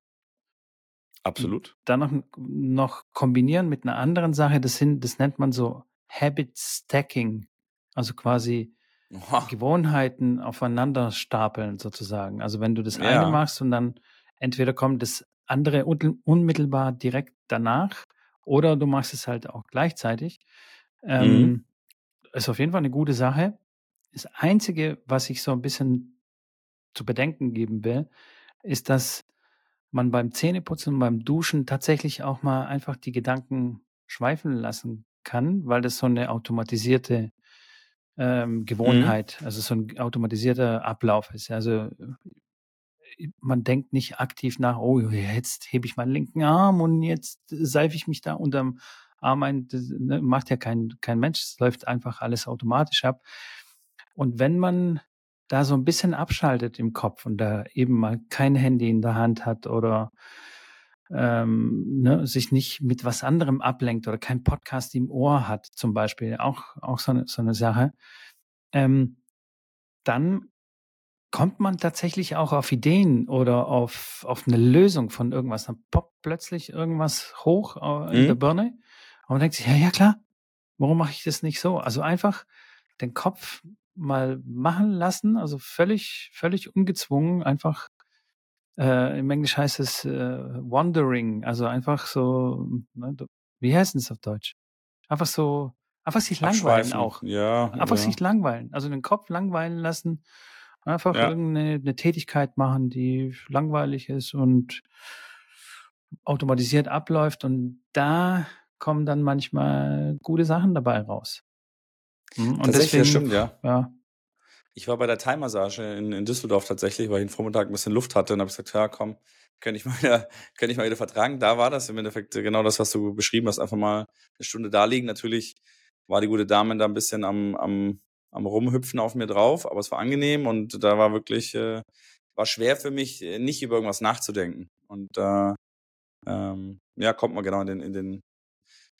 Absolut. Dann noch, noch kombinieren mit einer anderen Sache, das, sind, das nennt man so Habit Stacking. Also quasi Oha. Gewohnheiten aufeinander stapeln sozusagen. Also wenn du das eine Ja. machst und dann entweder kommt das andere un unmittelbar direkt danach oder du machst es halt auch gleichzeitig. Mhm. Ähm, ist auf jeden Fall eine gute Sache. Das Einzige, was ich so ein bisschen zu bedenken geben will, ist, dass man beim Zähneputzen und beim Duschen tatsächlich auch mal einfach die Gedanken schweifen lassen kann, weil das so eine automatisierte ähm, Mhm. Gewohnheit, also so ein automatisierter Ablauf ist. Also äh, man denkt nicht aktiv nach, oh, jetzt hebe ich meinen linken Arm und jetzt seife ich mich da unterm Arm ein. Das ne, macht ja kein, kein Mensch. Es läuft einfach alles automatisch ab. Und wenn man da so ein bisschen abschaltet im Kopf und da eben mal kein Handy in der Hand hat oder ähm, ne, sich nicht mit was anderem ablenkt oder kein Podcast im Ohr hat, zum Beispiel, auch, auch so eine, so eine Sache, ähm, dann kommt man tatsächlich auch auf Ideen oder auf, auf eine Lösung von irgendwas. Dann poppt plötzlich irgendwas hoch äh, in der Mhm. Birne und man denkt sich, ja, ja, klar, warum mache ich das nicht so? Also einfach den Kopf mal machen lassen, also völlig, völlig ungezwungen, einfach, äh, im Englisch heißt es äh, wandering, also einfach so, ne, wie heißt es auf Deutsch? Einfach so, einfach sich langweilen auch. Ja, Einfach ja. sich langweilen, also den Kopf langweilen lassen, einfach Ja. irgendeine eine Tätigkeit machen, die langweilig ist und automatisiert abläuft und da kommen dann manchmal gute Sachen dabei raus. Mhm, Und Tatsächlich, das deswegen, stimmt, ja. ja, Ich war bei der Thai-Massage in, in Düsseldorf tatsächlich, weil ich den Vormittag ein bisschen Luft hatte und habe gesagt, ja komm, könnte ich mal wieder, [laughs] könnte ich mal wieder vertragen. Da war das im Endeffekt genau das, was du beschrieben hast, einfach mal eine Stunde da liegen. Natürlich war die gute Dame da ein bisschen am, am, am Rumhüpfen auf mir drauf, aber es war angenehm und da war wirklich, äh, war schwer für mich, äh, nicht über irgendwas nachzudenken. Und da, ähm, ja, kommt man genau in den, in den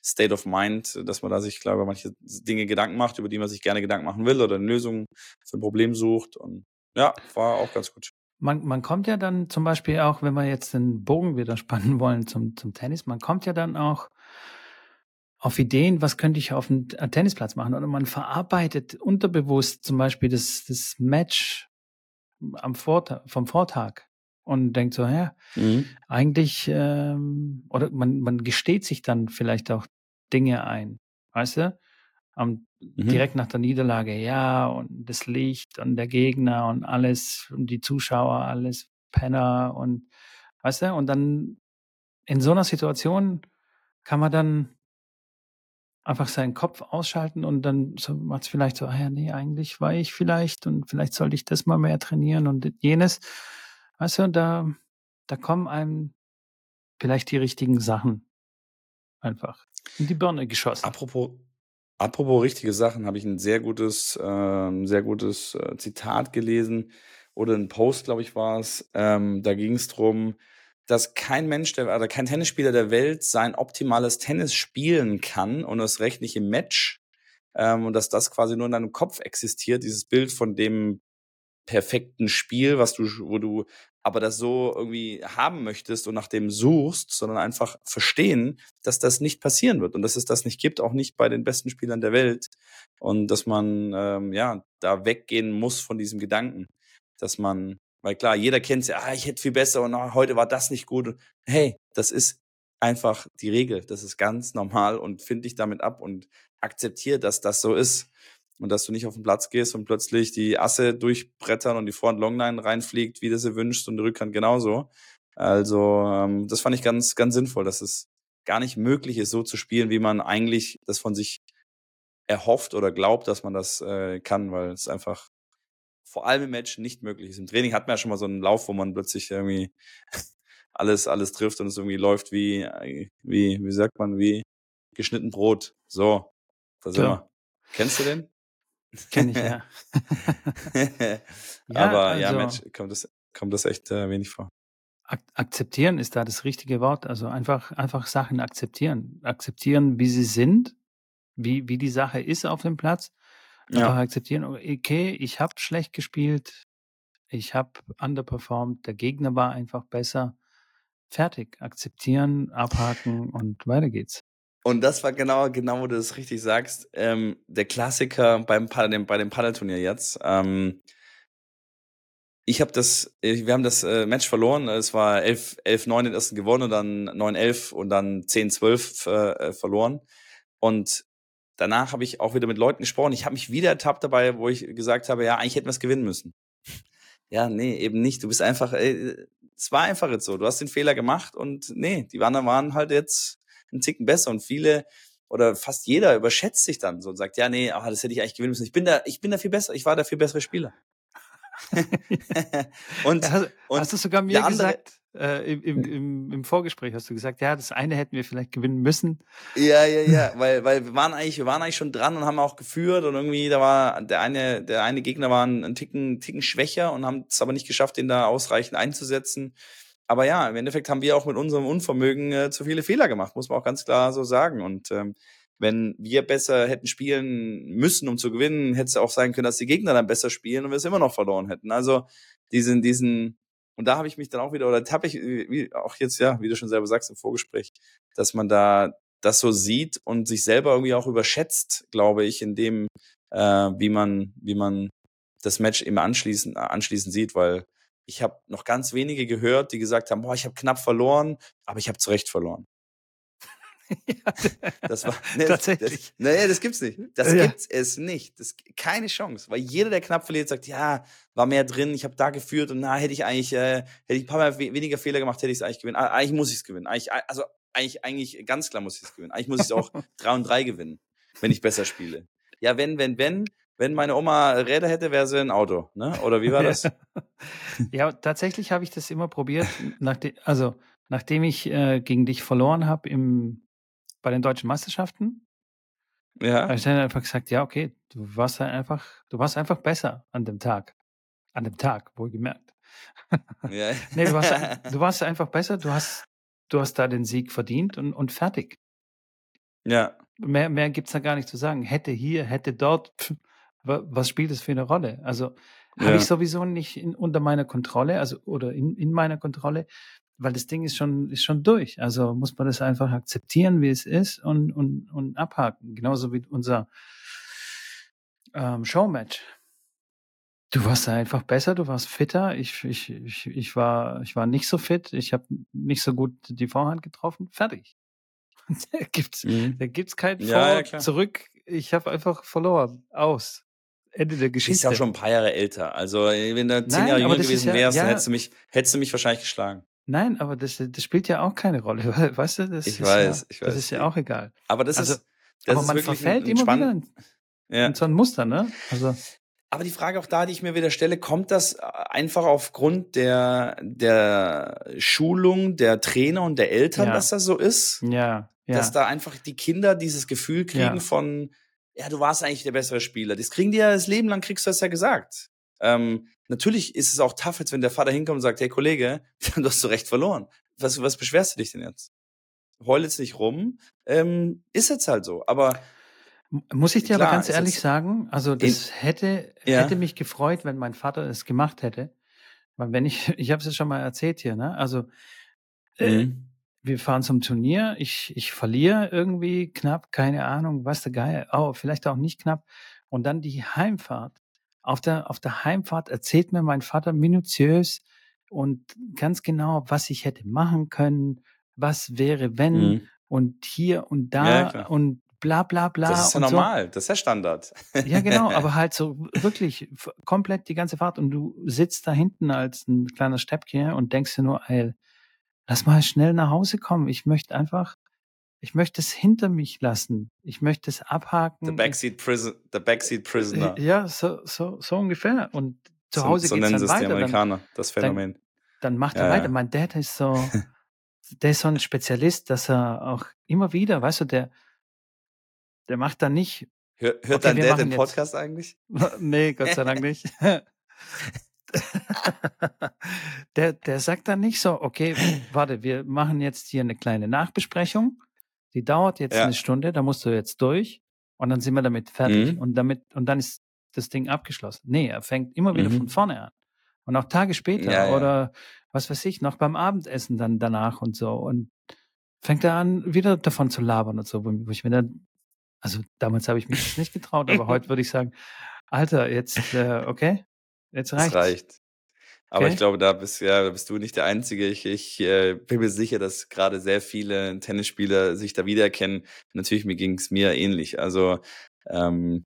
State of Mind, dass man da sich, glaube ich, manche Dinge Gedanken macht, über die man sich gerne Gedanken machen will oder eine Lösung für ein Problem sucht. Und ja, war auch ganz gut. man, man kommt ja dann zum Beispiel auch, wenn wir jetzt den Bogen wieder [laughs] spannen wollen zum, zum Tennis, man kommt ja dann auch auf Ideen, was könnte ich auf dem Tennisplatz machen? Oder man verarbeitet unterbewusst zum Beispiel das, das Match am Vortag, vom Vortag und denkt so, ja, Mhm. eigentlich, ähm, oder man, man gesteht sich dann vielleicht auch Dinge ein, weißt du? Am, Mhm. direkt nach der Niederlage, ja, und das Licht und der Gegner und alles und die Zuschauer, alles Penner und weißt du, und dann in so einer Situation kann man dann einfach seinen Kopf ausschalten und dann so macht es vielleicht so, ah ja, nee, eigentlich war ich vielleicht und vielleicht sollte ich das mal mehr trainieren und jenes. Weißt du, da, da kommen einem vielleicht die richtigen Sachen einfach in die Birne geschossen. Apropos, apropos richtige Sachen, habe ich ein sehr gutes, ähm, sehr gutes äh, Zitat gelesen oder ein Post, glaube ich, war es. Ähm, da ging es drum, dass kein Mensch der, oder kein Tennisspieler der Welt sein optimales Tennis spielen kann und das rechtliche Match ähm, und dass das quasi nur in deinem Kopf existiert, dieses Bild von dem perfekten Spiel, was du, wo du aber das so irgendwie haben möchtest und nach dem suchst, sondern einfach verstehen, dass das nicht passieren wird und dass es das nicht gibt, auch nicht bei den besten Spielern der Welt und dass man ähm, ja da weggehen muss von diesem Gedanken, dass man, weil klar, jeder kennt ja, ah, ich hätte viel besser und ah, heute war das nicht gut. Hey, das ist einfach die Regel, das ist ganz normal und find dich damit ab und akzeptiere, dass das so ist und dass du nicht auf den Platz gehst und plötzlich die Asse durchbrettern und die und Longline reinfliegt, wie du sie wünschst und die Rückhand genauso. Also ähm, das fand ich ganz, ganz sinnvoll, dass es gar nicht möglich ist, so zu spielen, wie man eigentlich das von sich erhofft oder glaubt, dass man das äh, kann, weil es einfach vor allem im Match nicht möglich ist. Im Training hat man ja schon mal so einen Lauf, wo man plötzlich irgendwie [laughs] alles, alles trifft und es irgendwie läuft wie, wie, wie sagt man, wie geschnitten Brot. So, da sind Klar. wir. Kennst du den? Kenn ich, ja. [laughs] ja Aber also, ja, Mensch, kommt das, kommt das echt äh, wenig vor. Ak akzeptieren ist da das richtige Wort. Also einfach, einfach Sachen akzeptieren. Akzeptieren, wie sie sind, wie, wie die Sache ist auf dem Platz. Einfach ja. akzeptieren, okay, ich habe schlecht gespielt, ich habe underperformed, der Gegner war einfach besser. Fertig. Akzeptieren, abhaken und weiter geht's. Und das war genau, genau, wo du das richtig sagst. Ähm, der Klassiker beim Paddel, bei dem Paddelturnier jetzt. Ähm, ich habe das, äh, wir haben das äh, Match verloren. Es war 11-9 den ersten gewonnen und dann 9-11 und dann 10-12 äh, verloren. Und danach habe ich auch wieder mit Leuten gesprochen. Ich habe mich wieder ertappt dabei, wo ich gesagt habe, ja, eigentlich hätten wir es gewinnen müssen. [laughs] Ja, nee, eben nicht. Du bist einfach, ey, es war einfach jetzt so. Du hast den Fehler gemacht und nee, die anderen waren halt jetzt einen Ticken besser und viele oder fast jeder überschätzt sich dann so und sagt, ja, nee, ach, das hätte ich eigentlich gewinnen müssen. Ich bin da, ich bin da viel besser, ich war der viel bessere Spieler. [laughs] und, hast, und hast du sogar mir gesagt, äh, im, im, im, im Vorgespräch hast du gesagt, ja, das eine hätten wir vielleicht gewinnen müssen. Ja, ja, ja, [laughs] weil, weil wir waren eigentlich, wir waren eigentlich schon dran und haben auch geführt und irgendwie, da war der eine, der eine Gegner war ein, Ticken, Ticken schwächer und haben es aber nicht geschafft, den da ausreichend einzusetzen. Aber ja, im Endeffekt haben wir auch mit unserem Unvermögen äh, zu viele Fehler gemacht, muss man auch ganz klar so sagen. Und ähm, wenn wir besser hätten spielen müssen, um zu gewinnen, hätte es auch sein können, dass die Gegner dann besser spielen und wir es immer noch verloren hätten. Also diesen, diesen, und da habe ich mich dann auch wieder, oder habe ich, wie, auch jetzt, ja, wie du schon selber sagst im Vorgespräch, dass man da das so sieht und sich selber irgendwie auch überschätzt, glaube ich, in dem, äh, wie man, wie man das Match immer anschließend, anschließend sieht, weil ich habe noch ganz wenige gehört, die gesagt haben, boah, ich habe knapp verloren, aber ich habe zu Recht verloren [laughs] ja, [laughs] das war ne, tatsächlich. Das, naja, das gibt's nicht. Das ja. gibt's es nicht. Das keine Chance, weil jeder, der knapp verliert, sagt, ja, war mehr drin, ich habe da geführt und na hätte ich eigentlich, äh, hätte ich ein paar Mal weniger Fehler gemacht, hätte ich es eigentlich gewinnen. Eigentlich muss ich es gewinnen. Eigentlich, also eigentlich, eigentlich ganz klar muss ich es gewinnen. Eigentlich muss ich es auch [laughs] 3 und 3 gewinnen, wenn ich besser spiele. Ja, wenn, wenn, wenn, wenn meine Oma Räder hätte, wäre sie ein Auto, ne? Oder wie war das? [laughs] ja, tatsächlich habe ich das immer probiert. Nachdem, also nachdem ich äh, gegen dich verloren habe im bei den deutschen Meisterschaften. Ja. habe ich dann einfach gesagt, ja, okay, du warst einfach, du warst einfach besser an dem Tag. An dem Tag, wohlgemerkt. [laughs] Ja. [laughs] nee, du warst, du warst einfach besser, du hast, du hast da den Sieg verdient und, und fertig. Ja. Mehr, mehr gibt's da gar nicht zu sagen. Hätte hier, hätte dort, pff, was spielt das für eine Rolle? Also ja. habe ich sowieso nicht in, unter meiner Kontrolle, also oder in, in meiner Kontrolle weil das Ding ist schon, ist schon durch. Also muss man das einfach akzeptieren, wie es ist und, und, und abhaken. Genauso wie unser ähm, Showmatch. Du warst einfach besser, du warst fitter. Ich, ich, ich, ich, war, ich war nicht so fit. Ich habe nicht so gut die Vorhand getroffen. Fertig. [laughs] da gibt's, mhm. da gibt's kein Vor ja, ja, zurück. Ich habe einfach verloren. Aus. Ende der Geschichte. Du bist ja auch schon ein paar Jahre älter. Also wenn du zehn Nein, Jahre jünger gewesen wärst, ja, dann hättest du mich, hättest du mich wahrscheinlich geschlagen. Nein, aber das, das spielt ja auch keine Rolle, [laughs] weißt du? Das ich weiß, ja, ich weiß. Das ist ja auch egal. Aber das also, ist, das aber ist man verfällt immer wieder in, ja. in so ein Muster, ne? Also. Aber die Frage auch da, die ich mir wieder stelle, kommt das äh, einfach aufgrund der, der Schulung der Trainer und der Eltern, ja. dass das so ist? Ja, ja. Dass da einfach die Kinder dieses Gefühl kriegen ja. von, ja, du warst eigentlich der bessere Spieler. Das kriegen die ja das Leben lang, kriegst du das ja gesagt. Ähm, natürlich ist es auch tough, jetzt wenn der Vater hinkommt und sagt, hey Kollege, [laughs] du hast zu Recht verloren. Was, was beschwerst du dich denn jetzt? Heul jetzt nicht rum. Ähm, ist jetzt halt so. Aber muss ich dir klar, aber ganz ehrlich sagen, also das in, hätte, ja. hätte mich gefreut, wenn mein Vater es gemacht hätte. Weil wenn ich, [laughs] ich habe es ja schon mal erzählt hier, ne? Also äh, mhm. Wir fahren zum Turnier, ich, ich verliere irgendwie knapp, keine Ahnung, was der Geil, oh, vielleicht auch nicht knapp. Und dann die Heimfahrt auf der, auf der Heimfahrt erzählt mir mein Vater minutiös und ganz genau, was ich hätte machen können, was wäre, wenn mhm. und hier und da ja, und bla bla bla. Das ist ja normal, so. das ist ja Standard. Ja, genau, [laughs] aber halt so wirklich komplett die ganze Fahrt und du sitzt da hinten als ein kleiner Steppchen und denkst dir nur, ey, lass mal schnell nach Hause kommen. Ich möchte einfach ich möchte es hinter mich lassen. Ich möchte es abhaken. The Backseat, Prison, the backseat Prisoner. Ja, so, so, so ungefähr. Und zu Hause so, so geht's dann weiter. die Amerikaner, dann, das Phänomen. Dann, dann macht ja, er weiter. Ja. Mein Dad ist so, [laughs] der ist so ein Spezialist, dass er auch immer wieder, weißt du, der, der macht da nicht Hör, hört Okay, dein Dad den jetzt. Podcast eigentlich? [laughs] nee, Gott sei Dank [laughs] nicht. [laughs] der, der sagt dann nicht so, okay, warte, wir machen jetzt hier eine kleine Nachbesprechung. Die dauert jetzt Ja. eine Stunde, da musst du jetzt durch und dann sind wir damit fertig Mhm. und damit und dann ist das Ding abgeschlossen. Nee, er fängt immer wieder Mhm. von vorne an. Und auch Tage später Ja, ja. oder was weiß ich, noch beim Abendessen dann danach und so. Und fängt er an, wieder davon zu labern und so, wo, ich mir dann, also damals habe ich mich das nicht getraut, aber [laughs] heute würde ich sagen, Alter, jetzt, äh, okay, jetzt Das reicht's. reicht. Aber Okay. ich glaube, da bist, ja, da bist du nicht der Einzige. Ich, ich äh, bin mir sicher, dass gerade sehr viele Tennisspieler sich da wiedererkennen. Natürlich, mir ging es mir ähnlich. Also ähm,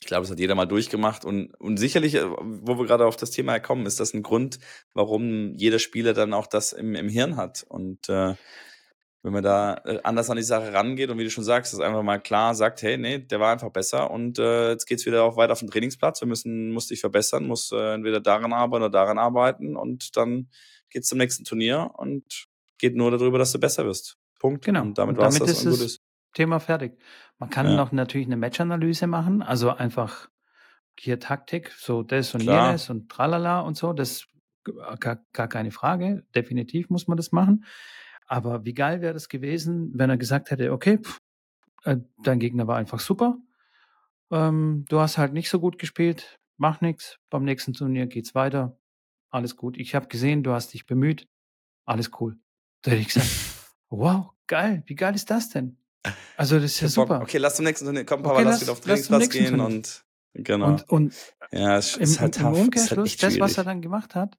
ich glaube, das hat jeder mal durchgemacht. Und, und sicherlich, äh, wo wir gerade auf das Thema kommen, ist das ein Grund, warum jeder Spieler dann auch das im, im Hirn hat. Und äh, wenn man da äh, anders an die Sache rangeht und wie du schon sagst, das einfach mal klar sagt, hey, nee, der war einfach besser und äh, jetzt geht's wieder auch weiter auf den Trainingsplatz. Wir müssen, musst dich verbessern, musst äh, entweder daran arbeiten oder daran arbeiten und dann geht's zum nächsten Turnier und geht nur darüber, dass du besser wirst. Punkt. Genau. Und damit Und damit das ist es- ist. Thema fertig. Man kann Ja. noch natürlich eine Matchanalyse machen, also einfach hier Taktik, so das und Klar. jenes und tralala und so, das gar, gar keine Frage. Definitiv muss man das machen. Aber wie geil wäre das gewesen, wenn er gesagt hätte, okay, pff, äh, dein Gegner war einfach super. Ähm, du hast halt nicht so gut gespielt, mach nix. Beim nächsten Turnier geht's weiter. Alles gut. Ich habe gesehen, du hast dich bemüht. Alles cool. Da hätte ich gesagt, [laughs] wow, geil, wie geil ist das denn? Also das ist ja super. Okay, lass zum nächsten Turnier. Komm, Papa, Okay, lass, lass- wieder auf den Trainingsplatz gehen Turnier. und genau. Und, und ja, es im, ist halt im tough. Ist halt Umkehrschluss, das, was er dann gemacht hat,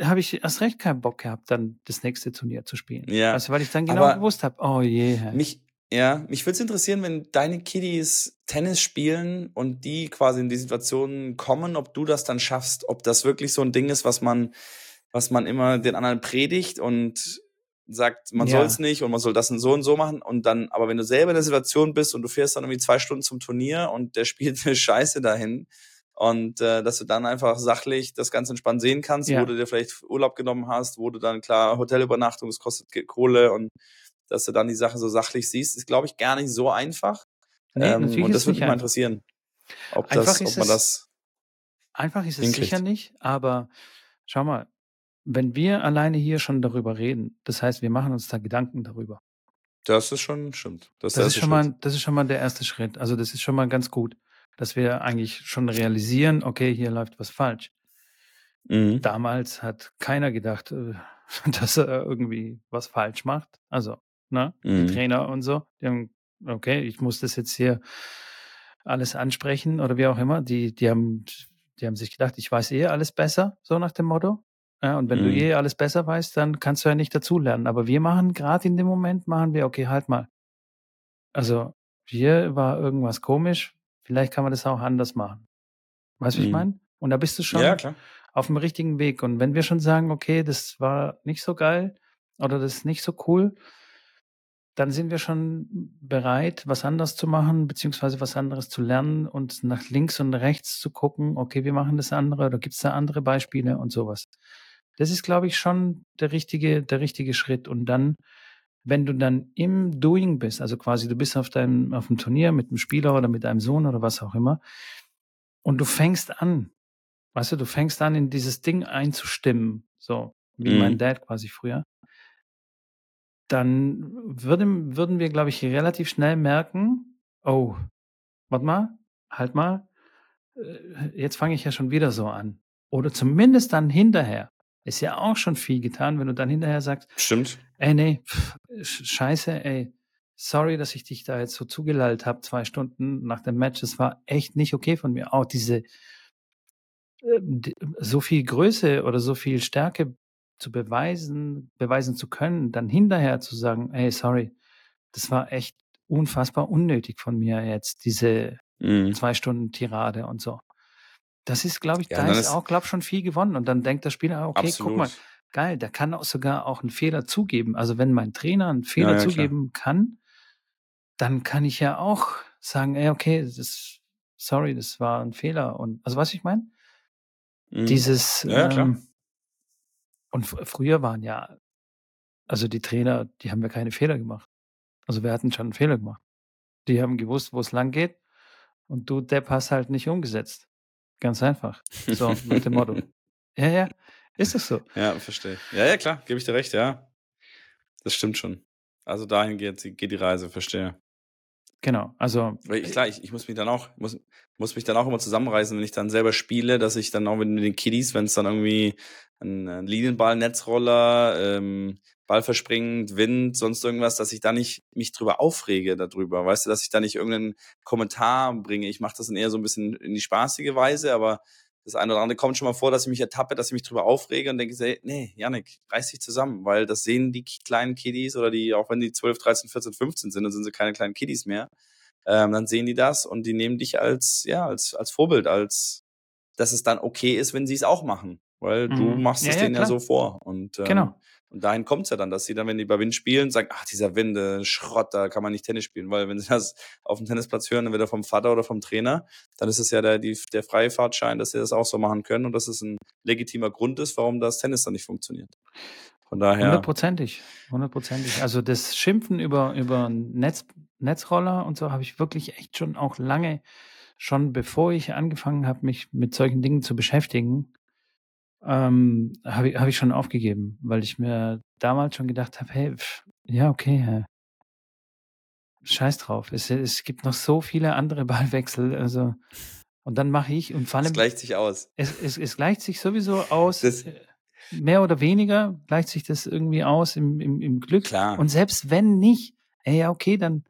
habe ich erst recht keinen Bock gehabt, dann das nächste Turnier zu spielen. Ja. Also, weil ich dann genau Aber gewusst habe, oh je. Mich, ja, mich würde es interessieren, wenn deine Kiddies Tennis spielen und die quasi in die Situation kommen, ob du das dann schaffst, ob das wirklich so ein Ding ist, was man, was man immer den anderen predigt und sagt, man Ja. soll es nicht und man soll das und so und so machen und dann, aber wenn du selber in der Situation bist und du fährst dann irgendwie zwei Stunden zum Turnier und der [laughs] spielt eine Scheiße dahin und äh, dass du dann einfach sachlich das ganz entspannt sehen kannst, Ja. wo du dir vielleicht Urlaub genommen hast, wo du dann klar Hotelübernachtung, das kostet Kohle und dass du dann die Sache so sachlich siehst, ist, glaube ich, gar nicht so einfach. Nee, ähm, und das es würde mich mal interessieren, ob, Einfach das, ist ob man es- das. Einfach ist es hinkriegt. sicher nicht, aber schau mal, wenn wir alleine hier schon darüber reden, das heißt, wir machen uns da Gedanken darüber. Das ist schon, stimmt. Das, Das ist schon mal, Schritt. das ist schon mal der erste Schritt. Also das ist schon mal ganz gut, dass wir eigentlich schon realisieren, okay, hier läuft was falsch. Mhm. Damals hat keiner gedacht, äh, [laughs] dass er irgendwie was falsch macht. Also, ne, Mhm. die Trainer und so, die haben, okay, ich muss das jetzt hier alles ansprechen oder wie auch immer. Die, die haben, die haben sich gedacht, ich weiß eh alles besser, so nach dem Motto. Ja, und wenn du Mhm. eh alles besser weißt, dann kannst du ja nicht dazulernen. Aber wir machen gerade in dem Moment, machen wir, okay, halt mal. Also, hier war irgendwas komisch. Vielleicht kann man das auch anders machen. Weißt du, wie ich Mhm. meine? Und da bist du schon Ja, klar. auf dem richtigen Weg. Und wenn wir schon sagen, okay, das war nicht so geil oder das ist nicht so cool, dann sind wir schon bereit, was anderes zu machen, beziehungsweise was anderes zu lernen und nach links und rechts zu gucken, okay, wir machen das andere oder gibt es da andere Beispiele und sowas. Das ist, glaube ich, schon der richtige, der richtige Schritt. Und dann, wenn du dann im Doing bist, also quasi du bist auf deinem, auf dem Turnier mit einem Spieler oder mit deinem Sohn oder was auch immer, und du fängst an, weißt du, du fängst an, in dieses Ding einzustimmen, so wie Mhm. mein Dad quasi früher, dann würden, würden wir, glaube ich, relativ schnell merken, oh, warte mal, halt mal, äh, jetzt fange ich ja schon wieder so an. Oder zumindest dann hinterher. Ist ja auch schon viel getan, wenn du dann hinterher sagst, Stimmt. ey, nee, pff, sch- scheiße, ey, sorry, dass ich dich da jetzt so zugelallt habe, zwei Stunden nach dem Match. Das war echt nicht okay von mir. Auch diese äh, so viel Größe oder so viel Stärke zu beweisen, beweisen zu können, dann hinterher zu sagen, ey, sorry, das war echt unfassbar unnötig von mir jetzt, diese Mhm. zwei Stunden Tirade und so. Das ist, glaube ich, Ja, da ist ist- auch, glaube ich, schon viel gewonnen. Und dann denkt der Spieler, okay, Absolut. guck mal, geil, der kann auch sogar auch einen Fehler zugeben. Also wenn mein Trainer einen Fehler Ja, ja, klar. zugeben kann, dann kann ich ja auch sagen, ey, okay, das ist, sorry, das war ein Fehler. Und also was ich meine? Mhm. Dieses klar. ähm, und fr- früher waren ja, also die Trainer, die haben ja keine Fehler gemacht. Also wir hatten schon einen Fehler gemacht. Die haben gewusst, wo es lang geht. Und du, Depp, hast halt nicht umgesetzt. Ganz einfach. So, [laughs] mit dem Motto. Ja, ja. Ist es so? Ja, verstehe. Ja, ja, klar, gebe ich dir recht, ja. Das stimmt schon. Also dahin geht, geht die Reise, verstehe. Genau, also. Weil ich, klar, ich, ich muss mich dann auch, muss, muss mich dann auch immer zusammenreißen, wenn ich dann selber spiele, dass ich dann auch mit den Kiddies, wenn es dann irgendwie ein, ein Linienball, Netzroller, ähm, Ball verspringt, Wind, sonst irgendwas, dass ich da nicht mich drüber aufrege darüber. Weißt du, dass ich da nicht irgendeinen Kommentar bringe. Ich mache das dann eher so ein bisschen in die spaßige Weise, aber das eine oder andere kommt schon mal vor, dass ich mich ertappe, dass ich mich drüber aufrege und denke, nee, Janik, reiß dich zusammen, weil das sehen die kleinen Kiddies oder die, auch wenn die 12, 13, 14, 15 sind, dann sind sie keine kleinen Kiddies mehr. Ähm, dann sehen die das und die nehmen dich als, ja, als, als Vorbild, als, dass es dann okay ist, wenn sie es auch machen. Weil mhm. du machst es ja, denen ja, ja so vor. Und, ähm, genau. Und dahin kommt es ja dann, dass sie dann, wenn die bei Wind spielen, sagen, ach, dieser Wind, äh, Schrott, da kann man nicht Tennis spielen. Weil wenn sie das auf dem Tennisplatz hören, entweder vom Vater oder vom Trainer, dann ist es ja der, die, der Freifahrtschein, dass sie das auch so machen können und dass es ein legitimer Grund ist, warum das Tennis dann nicht funktioniert. Von daher. Hundertprozentig, hundertprozentig. Also das Schimpfen über, über Netz, Netzroller und so habe ich wirklich echt schon auch lange, schon bevor ich angefangen habe, mich mit solchen Dingen zu beschäftigen, ähm, habe ich, hab ich schon aufgegeben, weil ich mir damals schon gedacht habe, hey, pff, ja, okay, scheiß drauf. Es, es gibt noch so viele andere [laughs] Ballwechsel, also und dann mache ich und vor allem. Es gleicht sich aus. Es, es, es gleicht sich sowieso aus. Das, äh, mehr oder weniger gleicht sich das irgendwie aus im, im, im Glück. Klar. Und selbst wenn nicht, ey, ja, okay, dann,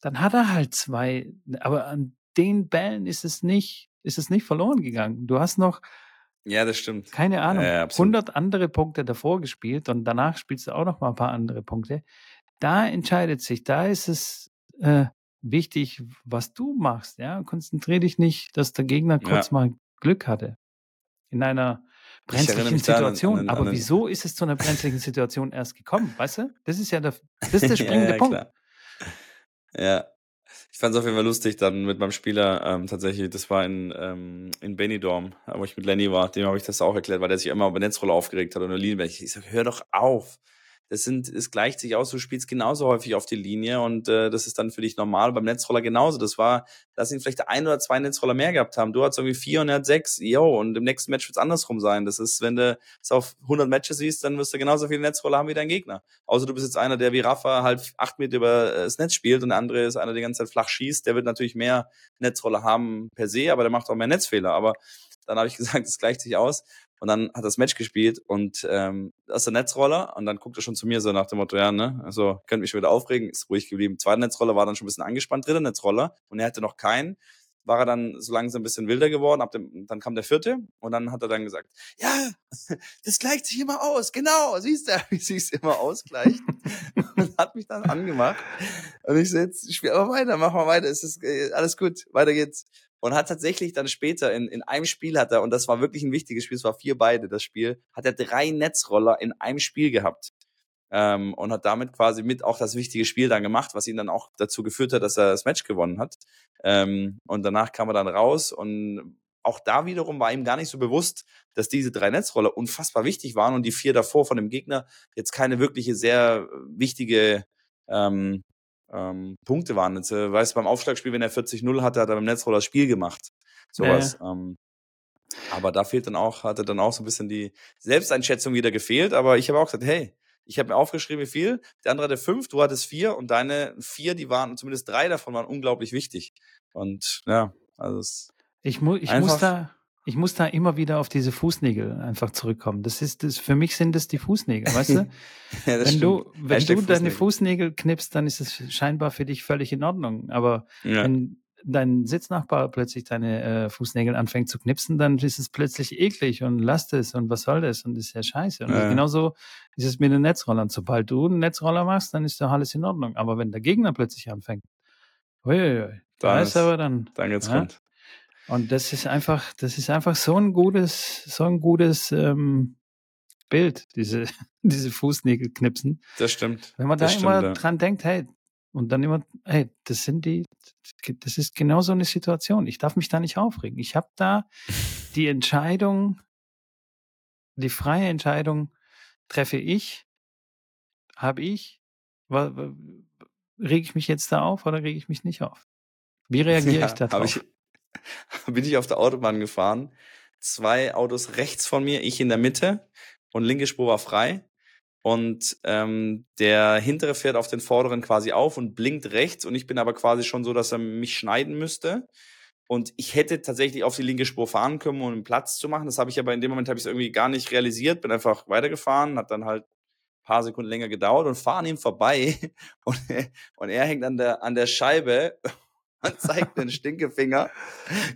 dann hat er halt zwei. Aber an den Bällen ist es nicht, ist es nicht verloren gegangen. Du hast noch ja, das stimmt. Keine Ahnung. Ja, 100 andere Punkte davor gespielt und danach spielst du auch noch mal ein paar andere Punkte. Da entscheidet sich, da ist es äh, wichtig, was du machst. Ja, konzentriere dich nicht, dass der Gegner kurz ja. mal Glück hatte in einer brenzlichen Situation. An, an, an, Aber wieso ist es zu einer brenzlichen Situation erst gekommen? Weißt du? Das ist ja der, das ist der [laughs] springende ja, Punkt. Klar. Ja, ich fand es auf jeden Fall lustig dann mit meinem Spieler ähm, tatsächlich. Das war in, ähm, in Benidorm, wo ich mit Lenny war. Dem habe ich das auch erklärt, weil der sich immer über Netzrolle aufgeregt hat und nur Linie. Ich, ich sag, hör doch auf das sind, es gleicht sich aus, du spielst genauso häufig auf die Linie und äh, das ist dann für dich normal. Beim Netzroller genauso. Das war, dass ihn vielleicht ein oder zwei Netzroller mehr gehabt haben. Du hast irgendwie vier und er hat sechs. Jo, und im nächsten Match wird es andersrum sein. Das ist, wenn du es auf 100 Matches siehst, dann wirst du genauso viele Netzroller haben wie dein Gegner. Außer du bist jetzt einer, der wie Rafa halt acht Meter über äh, das Netz spielt und der andere ist einer, der die ganze Zeit flach schießt. Der wird natürlich mehr Netzroller haben per se, aber der macht auch mehr Netzfehler. Aber dann habe ich [laughs] gesagt, es gleicht sich aus. Und dann hat das Match gespielt und ähm, das ist der Netzroller und dann guckt er schon zu mir so nach dem Motto, ja, ne, also könnte mich schon wieder aufregen, ist ruhig geblieben. Zweiter Netzroller war dann schon ein bisschen angespannt, dritter Netzroller und er hatte noch keinen, war er dann so langsam ein bisschen wilder geworden, ab dem, dann kam der vierte und dann hat er dann gesagt, ja, [laughs] das gleicht sich immer aus, genau, siehst du, [laughs] wie sich immer ausgleicht. [laughs] Und hat mich dann angemacht und ich so, jetzt spiel aber weiter, mach mal weiter, es ist äh, alles gut, weiter geht's und hat tatsächlich dann später in, in einem Spiel hat er, und das war wirklich ein wichtiges Spiel, es war vier beide das Spiel, hat er drei Netzroller in einem Spiel gehabt. Ähm, und hat damit quasi mit auch das wichtige Spiel dann gemacht, was ihn dann auch dazu geführt hat, dass er das Match gewonnen hat. Ähm, und danach kam er dann raus und auch da wiederum war ihm gar nicht so bewusst, dass diese drei Netzroller unfassbar wichtig waren und die vier davor von dem Gegner jetzt keine wirkliche sehr wichtige ähm, ähm, Punkte waren. Jetzt, äh, weißt beim Aufschlagspiel, wenn er 40-0 hatte, hat er beim Netzroller das Spiel gemacht. Sowas. Ja. Ähm, aber da fehlt dann auch, hatte dann auch so ein bisschen die Selbsteinschätzung wieder gefehlt. Aber ich habe auch gesagt, hey, ich habe mir aufgeschrieben, wie viel. Der andere hatte fünf, du hattest vier und deine vier, die waren, zumindest drei davon waren unglaublich wichtig. Und ja, also es ich, mu ich muss da, ich muss da immer wieder auf diese Fußnägel einfach zurückkommen. Das ist das, für mich sind das die Fußnägel, weißt du? [laughs] ja, wenn stimmt. du, wenn du deine Fußnägel knippst, dann ist es scheinbar für dich völlig in Ordnung. Aber ja. wenn dein Sitznachbar plötzlich deine äh, Fußnägel anfängt zu knipsen, dann ist es plötzlich eklig und lasst es und was soll das und ist ja scheiße. Und ja. genauso ist es mit den Netzrollern. Sobald du einen Netzroller machst, dann ist doch alles in Ordnung. Aber wenn der Gegner plötzlich anfängt, uiuiui, da ist aber dann. Dann geht's ja, rund. Und das ist einfach, das ist einfach so ein gutes, so ein gutes ähm, Bild, diese, [laughs] diese Fußnägel knipsen. Das stimmt. Wenn man da stimmt, immer ja. dran denkt, hey, und dann immer, hey, das sind die, das ist genau so eine Situation. Ich darf mich da nicht aufregen. Ich habe da die Entscheidung, die freie Entscheidung treffe ich, habe ich, rege ich mich jetzt da auf oder rege ich mich nicht auf? Wie reagiere [laughs] Ja, ich da habe drauf? ich [laughs] bin ich auf der Autobahn gefahren, zwei Autos rechts von mir, ich in der Mitte und linke Spur war frei. Und ähm, der hintere fährt auf den vorderen quasi auf und blinkt rechts und ich bin aber quasi schon so, dass er mich schneiden müsste. Und ich hätte tatsächlich auf die linke Spur fahren können, um einen Platz zu machen. Das habe ich aber in dem Moment habe ich es irgendwie gar nicht realisiert, bin einfach weitergefahren, hat dann halt ein paar Sekunden länger gedauert und fahre an ihm vorbei [laughs] und, und er hängt an der, an der Scheibe und zeigt den Stinkefinger,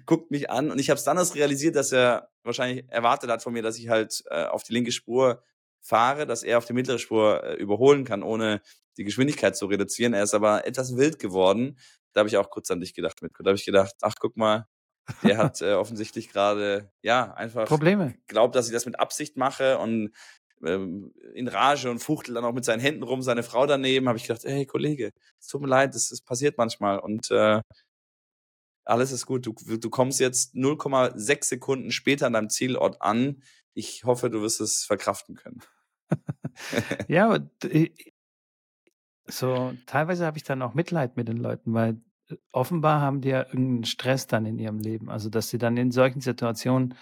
guckt mich an und ich habe es dann erst realisiert, dass er wahrscheinlich erwartet hat von mir, dass ich halt äh, auf die linke Spur fahre, dass er auf die mittlere Spur äh, überholen kann, ohne die Geschwindigkeit zu reduzieren. Er ist aber etwas wild geworden. Da habe ich auch kurz an dich gedacht, Mitko. Da habe ich gedacht, ach guck mal, der hat äh, offensichtlich gerade, ja, einfach Probleme. glaubt, dass ich das mit Absicht mache und ähm, in Rage und fuchtelt dann auch mit seinen Händen rum, seine Frau daneben, habe ich gedacht, hey Kollege, es tut mir leid, das, das passiert manchmal und äh, alles ist gut. Du, du kommst jetzt 0,6 Sekunden später an deinem Zielort an. Ich hoffe, du wirst es verkraften können. [laughs] Ja, so teilweise habe ich dann auch Mitleid mit den Leuten, weil äh, offenbar haben die ja irgendeinen Stress dann in ihrem Leben. Also, dass sie dann in solchen Situationen sich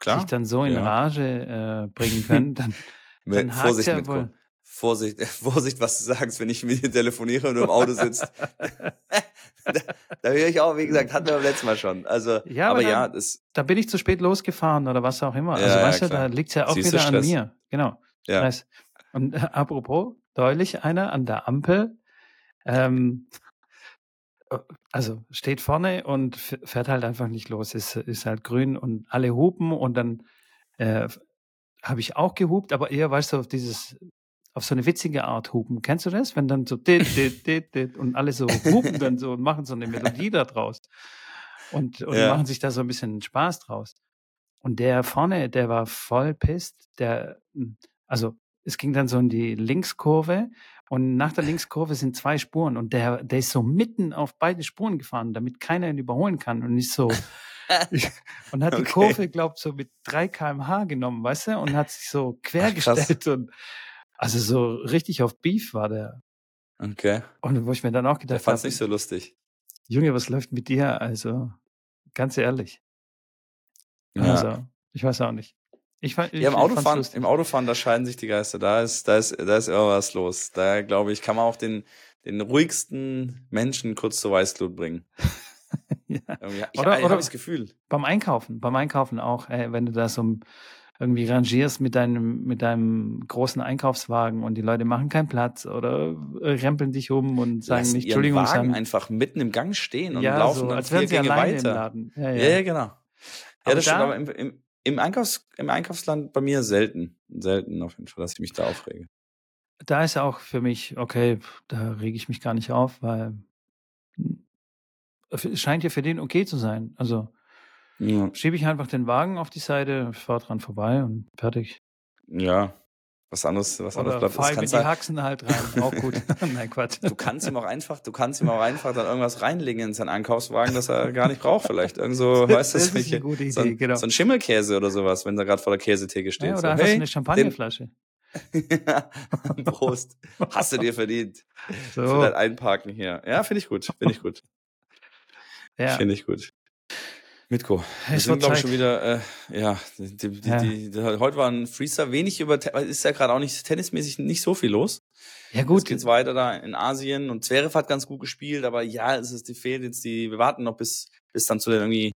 Klar? dann so in Ja. Rage äh, bringen können, [laughs] dann, Mit- Vorsicht, ja Mitko. wohl. Vorsicht, [laughs] Vorsicht, was du sagst, wenn ich mit dir telefoniere und du im [laughs] Auto sitzt. [laughs] da, da höre ich auch, wie gesagt, hatten wir beim letzten Mal schon. Also, Ja, aber aber ja, dann- das, da bin ich zu spät losgefahren oder was auch immer. Ja, also ja, weißt du, da liegt es ja auch Siehst du, wieder an mir. Genau. ja. Stress. Und äh, apropos, deutlich einer an der Ampel, ähm, äh, also steht vorne und fährt halt einfach nicht los, ist, ist halt grün und alle hupen und dann äh, habe ich auch gehupt, aber eher, weißt du, auf dieses, auf so eine witzige Art hupen. Kennst du das? Wenn dann so dit, dit, dit, dit, und alle so hupen dann so und machen so eine Melodie da draus. Und, und Ja. machen sich da so ein bisschen Spaß draus. Und der vorne, der war voll pisst, der, also es ging dann so in die Linkskurve und nach der Linkskurve sind zwei Spuren und der, der ist so mitten auf beide Spuren gefahren, damit keiner ihn überholen kann und nicht so und hat die Okay. Kurve, glaubt so mit 3 kmh genommen, weißt du, und hat sich so quergestellt und also so richtig auf Beef war der. Okay. Und wo ich mir dann auch gedacht fand es habe, nicht so lustig. Junge, was läuft mit dir? Also ganz ehrlich. Ja. Also, ich weiß auch nicht. Ich, fa- ich, Ja, im fand's Autofahren, im Autofahren, da scheiden sich die Geister. Da ist, da ist, da ist immer was los. Da glaube ich, kann man auch den, den ruhigsten Menschen kurz zur Weißglut bringen. [laughs] ja. Ich Oder- habe oder- das Gefühl. Beim Einkaufen, beim Einkaufen auch, ey, wenn du da so irgendwie rangierst mit deinem, mit deinem großen Einkaufswagen und die Leute machen keinen Platz oder äh, rempeln dich um und sagen Lassen nicht, Entschuldigung, Wagen sagen, einfach mitten im Gang stehen und ja, laufen so, dann als vier Gänge weiter. Laden. Ja, Ja, ja. genau. Ja, Aber das stimmt, da- aber im, im, im, Einkaufs-, im Einkaufsland bei mir selten. Selten auf jeden Fall, dass ich mich da aufrege. Da ist auch für mich, okay, da rege ich mich gar nicht auf, weil scheint ja für den okay zu sein. Also Ja. schiebe ich einfach den Wagen auf die Seite, fahre dran vorbei und fertig. ja. Was anderes, was anderes bleibt. fahre Das ich mit die Haxen halt rein. Auch gut. [laughs] Nein, Quatsch. du kannst ihm auch einfach, du kannst ihm auch einfach dann irgendwas reinlegen in seinen Einkaufswagen, das er gar nicht braucht vielleicht. Irgend so, weißt du, das ist welche, eine gute Idee, so, ein, genau. so ein Schimmelkäse oder sowas, wenn er gerade vor der Käsetheke steht. Ja, so, oder einfach so hey, eine Champagnerflasche. [laughs] Prost. Hast du dir verdient. Für So, dein Einparken hier. Ja, finde ich gut. Finde ich gut. Ja. Finde ich gut. Mitko, wir Es sind, glaube ich, schon wieder, äh, ja, die, die, die, Ja. die, die, heute war ein Freestyle, wenig über, ist ja gerade auch nicht tennismäßig nicht so viel los. Ja Jetzt gut, geht's weiter da in Asien und Zverev hat ganz gut gespielt, aber ja, es ist, die fehlt jetzt die, wir warten noch bis, bis dann zu den irgendwie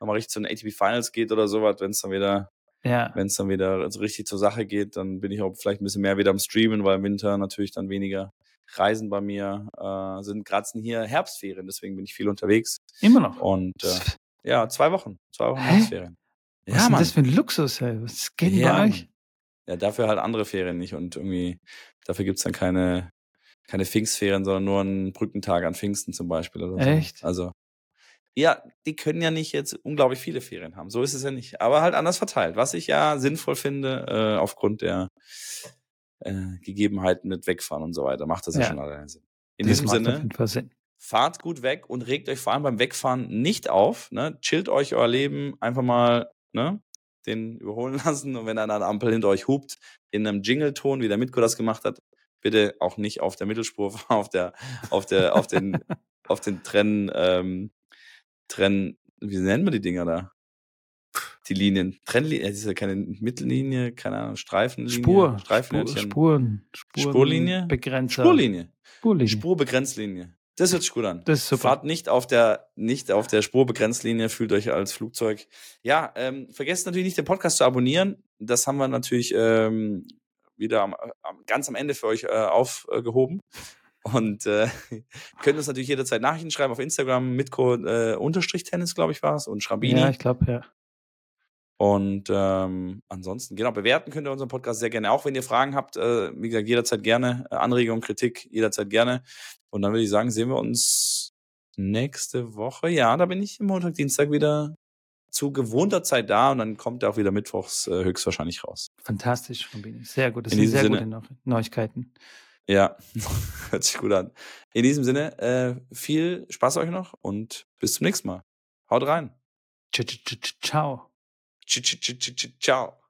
nochmal richtig zu den ATP Finals geht oder sowas, wenn es dann wieder, ja. wenn es dann wieder so richtig zur Sache geht, dann bin ich auch vielleicht ein bisschen mehr wieder am Streamen, weil im Winter natürlich dann weniger Reisen bei mir äh, sind. Gerade sind hier Herbstferien, deswegen bin ich viel unterwegs Immer noch. und äh, ja, zwei Wochen, zwei Wochen Hä? Herbstferien. Was ist denn das für ein Luxus, ey? Was geht Ja, bei euch? Mann. Ja, dafür halt andere Ferien nicht und irgendwie, dafür gibt's dann keine, keine Pfingstferien, sondern nur einen Brückentag an Pfingsten zum Beispiel oder so. Echt? Also, ja, die können ja nicht jetzt unglaublich viele Ferien haben. So ist es ja nicht. Aber halt anders verteilt, was ich ja sinnvoll finde, äh, aufgrund der äh, Gegebenheiten mit Wegfahren und so weiter. Macht das ja, Ja. schon alleine Sinn. In Das diesem Sinne, fahrt gut weg und regt euch vor allem beim Wegfahren nicht auf. Ne? Chillt euch euer Leben einfach mal ne? den überholen [laughs] lassen und wenn an der Ampel hinter euch hupt, in einem Jingle-Ton, wie der Mitko das gemacht hat, bitte auch nicht auf der Mittelspur, [laughs] auf der, auf der, auf den, auf den Trenn, ähm, Trenn, wie nennen wir die Dinger da? Die Linien. Trennlinie, es ist ja keine Mittellinie, keine Ahnung, Streifenlinie. Spur, Streifen, Spur Spuren, Spuren, Spurlinie? Begrenzer. Spurlinie. Spurlinie. Spurbegrenzlinie. Das hört sich gut an. Das ist super. Fahrt nicht auf der, nicht auf der Spurbegrenzlinie, fühlt euch als Flugzeug. Ja, ähm, vergesst natürlich nicht, den Podcast zu abonnieren. Das haben wir natürlich ähm, wieder am, am, ganz am Ende für euch äh, aufgehoben. Und äh, [laughs] könnt uns natürlich jederzeit Nachrichten schreiben auf Instagram, mitco äh, unterstrich Tennis, glaube ich, war es, und Schrambini. Ja, ich glaube, ja. Und ähm, ansonsten, genau, bewerten könnt ihr unseren Podcast sehr gerne. Auch wenn ihr Fragen habt, äh, wie gesagt, jederzeit gerne. Äh, Anregungen, Kritik, jederzeit gerne. Und dann würde ich sagen, sehen wir uns nächste Woche. Ja, da bin ich Montag, Dienstag wieder zu gewohnter Zeit da und dann kommt er auch wieder mittwochs äh, höchstwahrscheinlich raus. Fantastisch, Robini. Sehr gut. Das In sind sehr Sinne- gute Neu- Neuigkeiten. Ja, [laughs] hört sich gut an. In diesem Sinne, äh, viel Spaß euch noch und bis zum nächsten Mal. Haut rein. Ciao. Ciao.